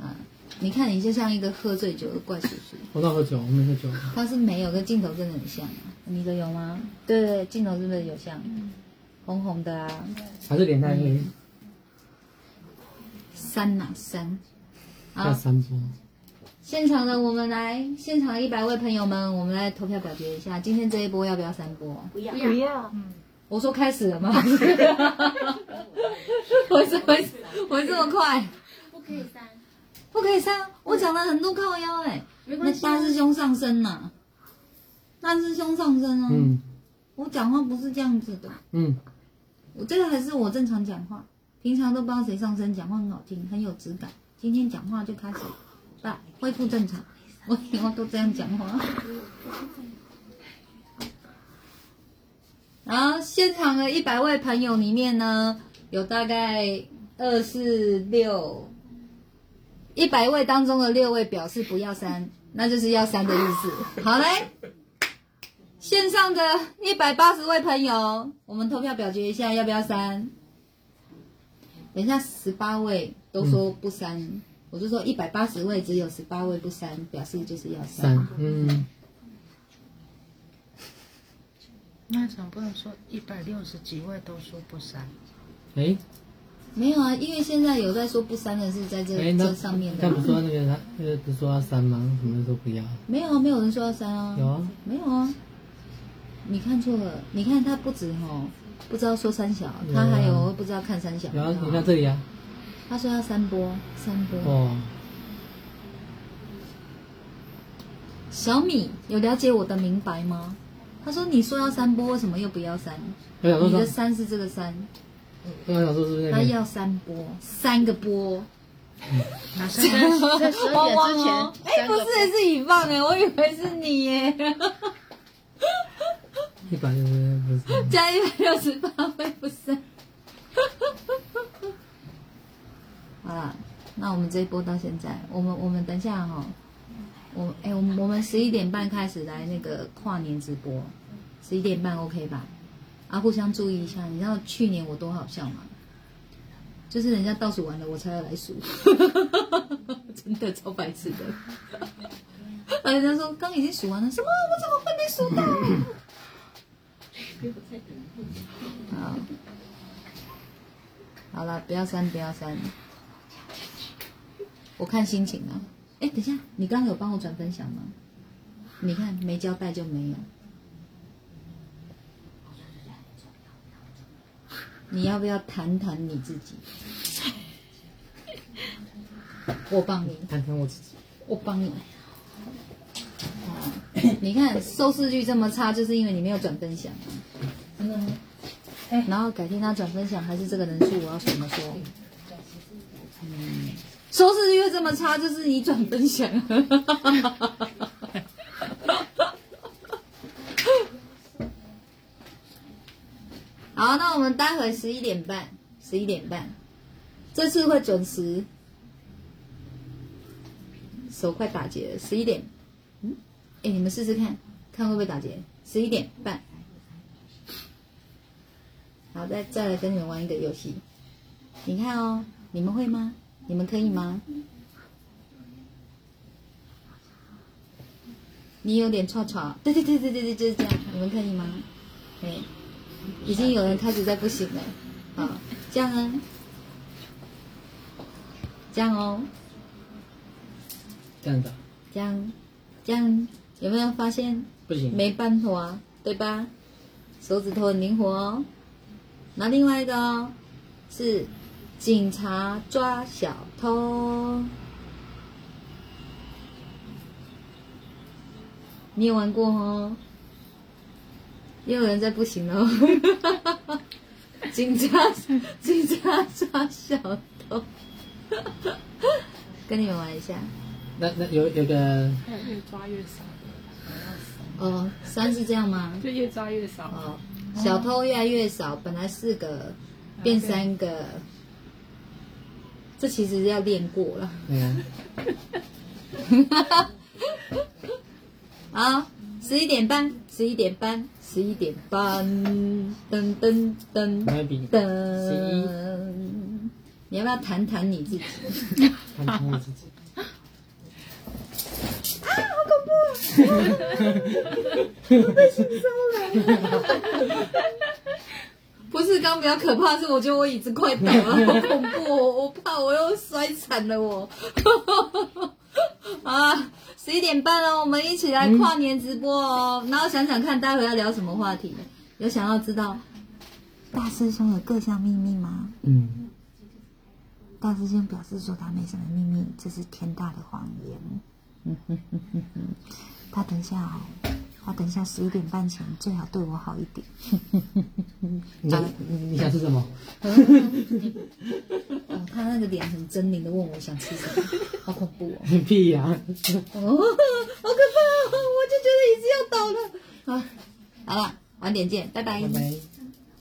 S1: 啊，你看你就像一个喝醉酒的怪叔叔。
S2: 我倒喝酒，我没喝酒。
S1: 他是没有，跟镜头真的很像啊。你的有吗？对对对，镜头是不是有像？红红的啊，
S2: 还是脸太黑，
S1: 三呐、三。
S2: 要，三波。
S1: 现场的我们来，现场一百位朋友们，我们来投票表决一下，今天这一波要不要三波？
S4: 不要
S3: 不要，嗯
S1: 我说开始了吗？我怎么我这么快？
S4: 不可以删，
S1: 不可以删，我讲了很多靠腰哎、那
S4: 没关系啊
S1: 大师兄上身呐、大师兄上身啊！
S2: 嗯
S1: 我讲话不是这样子的，
S2: 嗯，
S1: 我这个还是我正常讲话，平常都不知道谁上身，讲话很好听，很有质感。今天讲话就开始，来恢复正常。我以后都这样讲话。然后现场的一百位朋友里面呢，有大概二四六，一百位当中的六位表示不要删，那就是要删的意思。好嘞，线上的一百八十位朋友，我们投票表决一下要不要删。等一下十八位都说不删，我就说一百八十位只有十八位不删，表示就是要删。
S2: 嗯，
S3: 那总不能说一百六十几位都说不删，
S2: 哎，
S1: 没有啊，因为现在有在说不删的是在这、这上面的。
S2: 他不说那个他那个不是说要删吗？什么都不要。
S1: 没有啊，没有人说要删啊，
S2: 有啊，
S1: 没有啊，你看错了，你看他不止吼，不知道说三小，他还有不知道看三小，
S2: 有啊，你看这里啊，
S1: 他说要三波，三波。
S2: 哦，
S1: 小米有了解我的明白吗？他说你说要三波，为什么又不要删？
S2: 我想说
S1: 你的，三是这个三，
S2: 我想说是不是？
S1: 他要三波，三个波。
S3: 马上在在十二点之前，
S1: 哎，不是，是乙放哎，我以为是你耶。
S2: 一百六十八分？
S1: 加一百六十八会不是？好啦，那我们这一波到现在，我们我们等一下哈、我哎、我们我们十一点半开始来那个跨年直播，十一点半 OK 吧？啊，互相注意一下。你知道去年我多好笑吗？就是人家倒数完了，我才要来数，真的超白痴的。啊，人家说刚已经数完了，什么？我怎么会没数到？好，好了，不要删，不要删。我看心情啊。哎，等一下，你刚刚有帮我转分享吗？你看没交代就没有。你要不要谈谈你自己？我帮你，
S2: 谈谈我自己。
S1: 我帮你。啊，你看收视率这么差，就是因为你没有转分享啊。真的吗？然后改天他转分享还是这个人数，我要怎么说？嗯，收视率这么差，就是你转分享。好，那我们待会十一点半，十一点半，这次会准时。手快打结了，十一点。嗯，哎，你们试试看，看会不会打结？十一点半。好，再再来跟你们玩一个游戏。你看哦，你们会吗？你们可以吗？你有点吵吵，对对对对对对，就是这样。你们可以吗？哎，已经有人开始在不行了。好，这样啊，这样哦。
S2: 这样子啊
S1: 这样，这样有没有发现
S2: 不行，
S1: 没办法，对吧？手指头很灵活哦。那另外一个哦，是警察抓小偷。你有玩过哦？也有人在不行了哦。警察，警察抓小偷，跟你们玩一下。
S2: 那那有有个
S5: 越抓越少，
S1: 哦，三是这样吗？
S5: 就越抓越少。
S1: 哦，小偷越来越少，本来四个变三个，这其实要练过了。
S2: 嗯啊，
S1: 好，十一点半，十一点半，十一点半，噔噔噔噔
S2: 十。
S1: 你要不要谈谈你自己？
S2: 谈谈我自己。啊，好恐怖！
S1: 会不是，刚比较可怕，是我觉得我椅子快倒了，好恐怖哦！我怕我又摔惨了我。啊，十一点半了，我们一起来跨年直播哦。然后想想看，待会要聊什么话题？有想要知道大师兄的各项秘密吗？
S2: 嗯，
S1: 大师兄表示说他没什么秘密，这是天大的谎言。嗯哼哼哼哼，他等一下哦，他等一下十一点半前最好对我好一点。
S2: 你想你你想吃什么？
S1: 哦，他那个脸很狰狞的问我想吃什么，好恐怖哦！
S2: 屁呀、
S1: 哦，好可怕哦！我就觉得已经要倒了。啊，好了，晚点见，拜拜
S2: 拜拜。